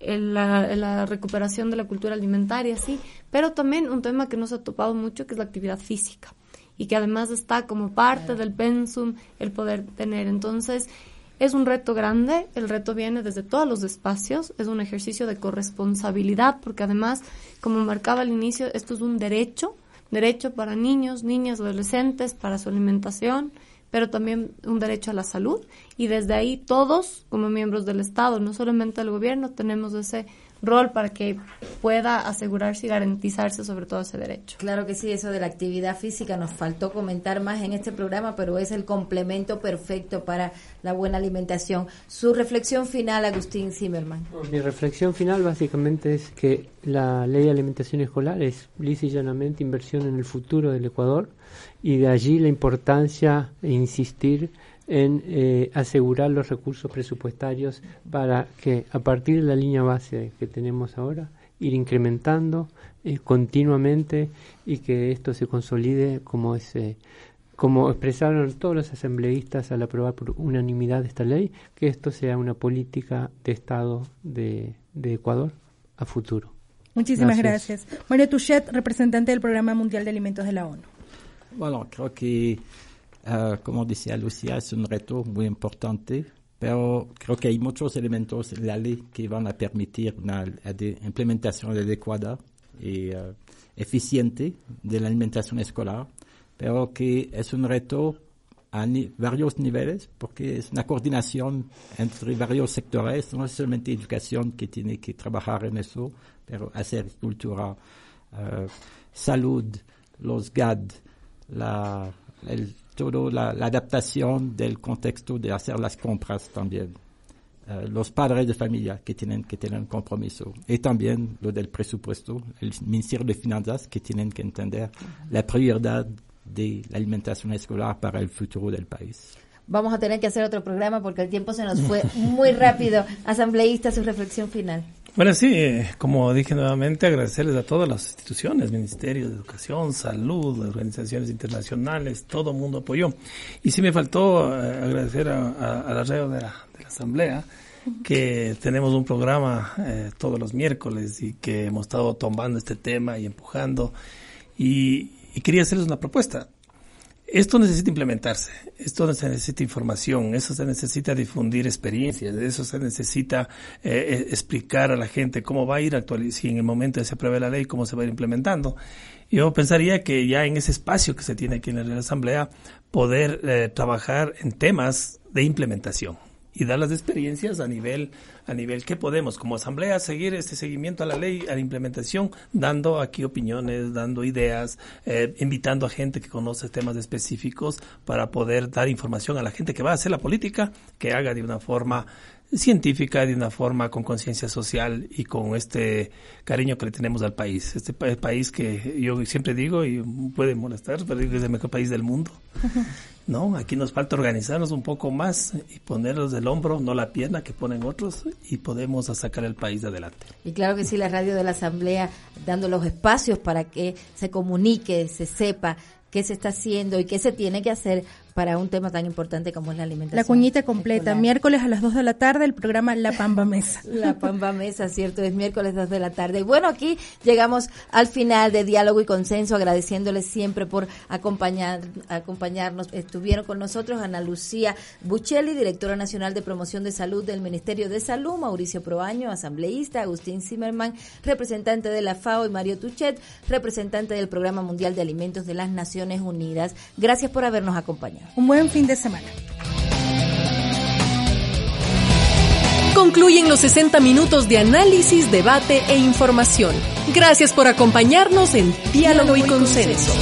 La, la, recuperación de la cultura alimentaria, sí, pero también un tema que nos ha topado mucho que es la actividad física y que además está como parte del pensum el poder tener. Entonces, es un reto grande, el reto viene desde todos los espacios, es un ejercicio de corresponsabilidad, porque además, como marcaba al inicio, esto es un derecho, derecho para niños, niñas, adolescentes, para su alimentación, pero también un derecho a la salud. Y desde ahí todos como miembros del Estado, no solamente el gobierno, tenemos ese rol para que pueda asegurarse y garantizarse sobre todo ese derecho. Claro que sí, eso de la actividad física nos faltó comentar más en este programa, pero es el complemento perfecto para la buena alimentación. Su reflexión final, Agustín Zimmerman. Mi reflexión final básicamente es que la ley de alimentación escolar es lisa y llanamente inversión en el futuro del Ecuador y de allí la importancia de insistir en eh, asegurar los recursos presupuestarios para que a partir de la línea base que tenemos ahora ir incrementando eh, continuamente y que esto se consolide como ese como expresaron todos los asambleístas al aprobar por unanimidad esta ley, que esto sea una política de Estado de, de Ecuador a futuro. Muchísimas gracias. gracias. Mario Touchet, representante del Programa Mundial de Alimentos de la ONU. Bueno, creo que Uh, como decía Lucía, es un reto muy importante, pero creo que hay muchos elementos en la ley que van a permitir una implementación adecuada y uh, eficiente de la alimentación escolar, pero que es un reto a ni varios niveles, porque es una coordinación entre varios sectores, no solamente educación que tiene que trabajar en eso, pero hacer cultura, uh, salud, los GAD, la, el todo la, la, adaptación del contexto de hacer las compras también. Uh, los padres de familia que tienen que tener un compromiso y también lo del presupuesto, el Ministerio de Finanzas que tienen que entender la prioridad de la alimentación escolar para el futuro del país. Vamos a tener que hacer otro programa porque el tiempo se nos fue muy rápido. Asambleísta, su reflexión final. Bueno, sí, eh, como dije nuevamente, agradecerles a todas las instituciones, Ministerio de Educación, Salud, organizaciones internacionales, todo el mundo apoyó. Y sí me faltó eh, agradecer a, a, la red de la, Asamblea, que tenemos un programa eh, todos los miércoles y que hemos estado tomando este tema y empujando. Y, y quería hacerles una propuesta. Esto necesita implementarse, esto se necesita información, eso se necesita difundir experiencias, eso se necesita eh, eh explicar a la gente cómo va a ir actualizando, si en el momento de se apruebe la ley, cómo se va a ir implementando. Yo pensaría que ya en ese espacio que se tiene aquí en la Asamblea, poder eh, trabajar en temas de implementación y dar las experiencias a nivel a nivel que podemos como asamblea seguir este seguimiento a la ley a la implementación dando aquí opiniones dando ideas eh, invitando a gente que conoce temas específicos para poder dar información a la gente que va a hacer la política que haga de una forma científica de una forma con conciencia social y con este cariño que le tenemos al país. Este país que yo siempre digo y puede molestar, pero es el mejor país del mundo. ¿no? Aquí nos falta organizarnos un poco más y ponernos del hombro, no la pierna que ponen otros, y podemos sacar el país adelante. Y claro que sí, la radio de la Asamblea dando los espacios para que se comunique, se sepa qué se está haciendo y qué se tiene que hacer para un tema tan importante como es la alimentación. La cuñita completa, miércoles a las 2 de la tarde, el programa La Pamba Mesa. la Pamba Mesa, cierto, es miércoles 2 de la tarde. Y bueno, aquí llegamos al final de Diálogo y Consenso, agradeciéndoles siempre por acompañar, acompañarnos. Estuvieron con nosotros Ana Lucía Buccelli, directora nacional de promoción de salud del Ministerio de Salud, Mauricio Proaño, asambleísta, Agustín Zimmerman, representante de la FAO y Mario Tuchet, representante del Programa Mundial de Alimentos de las Naciones Unidas. Gracias por habernos acompañado. Un buen fin de semana. Concluyen los 60 minutos de análisis, debate e información. Gracias por acompañarnos en Diálogo y Consenso.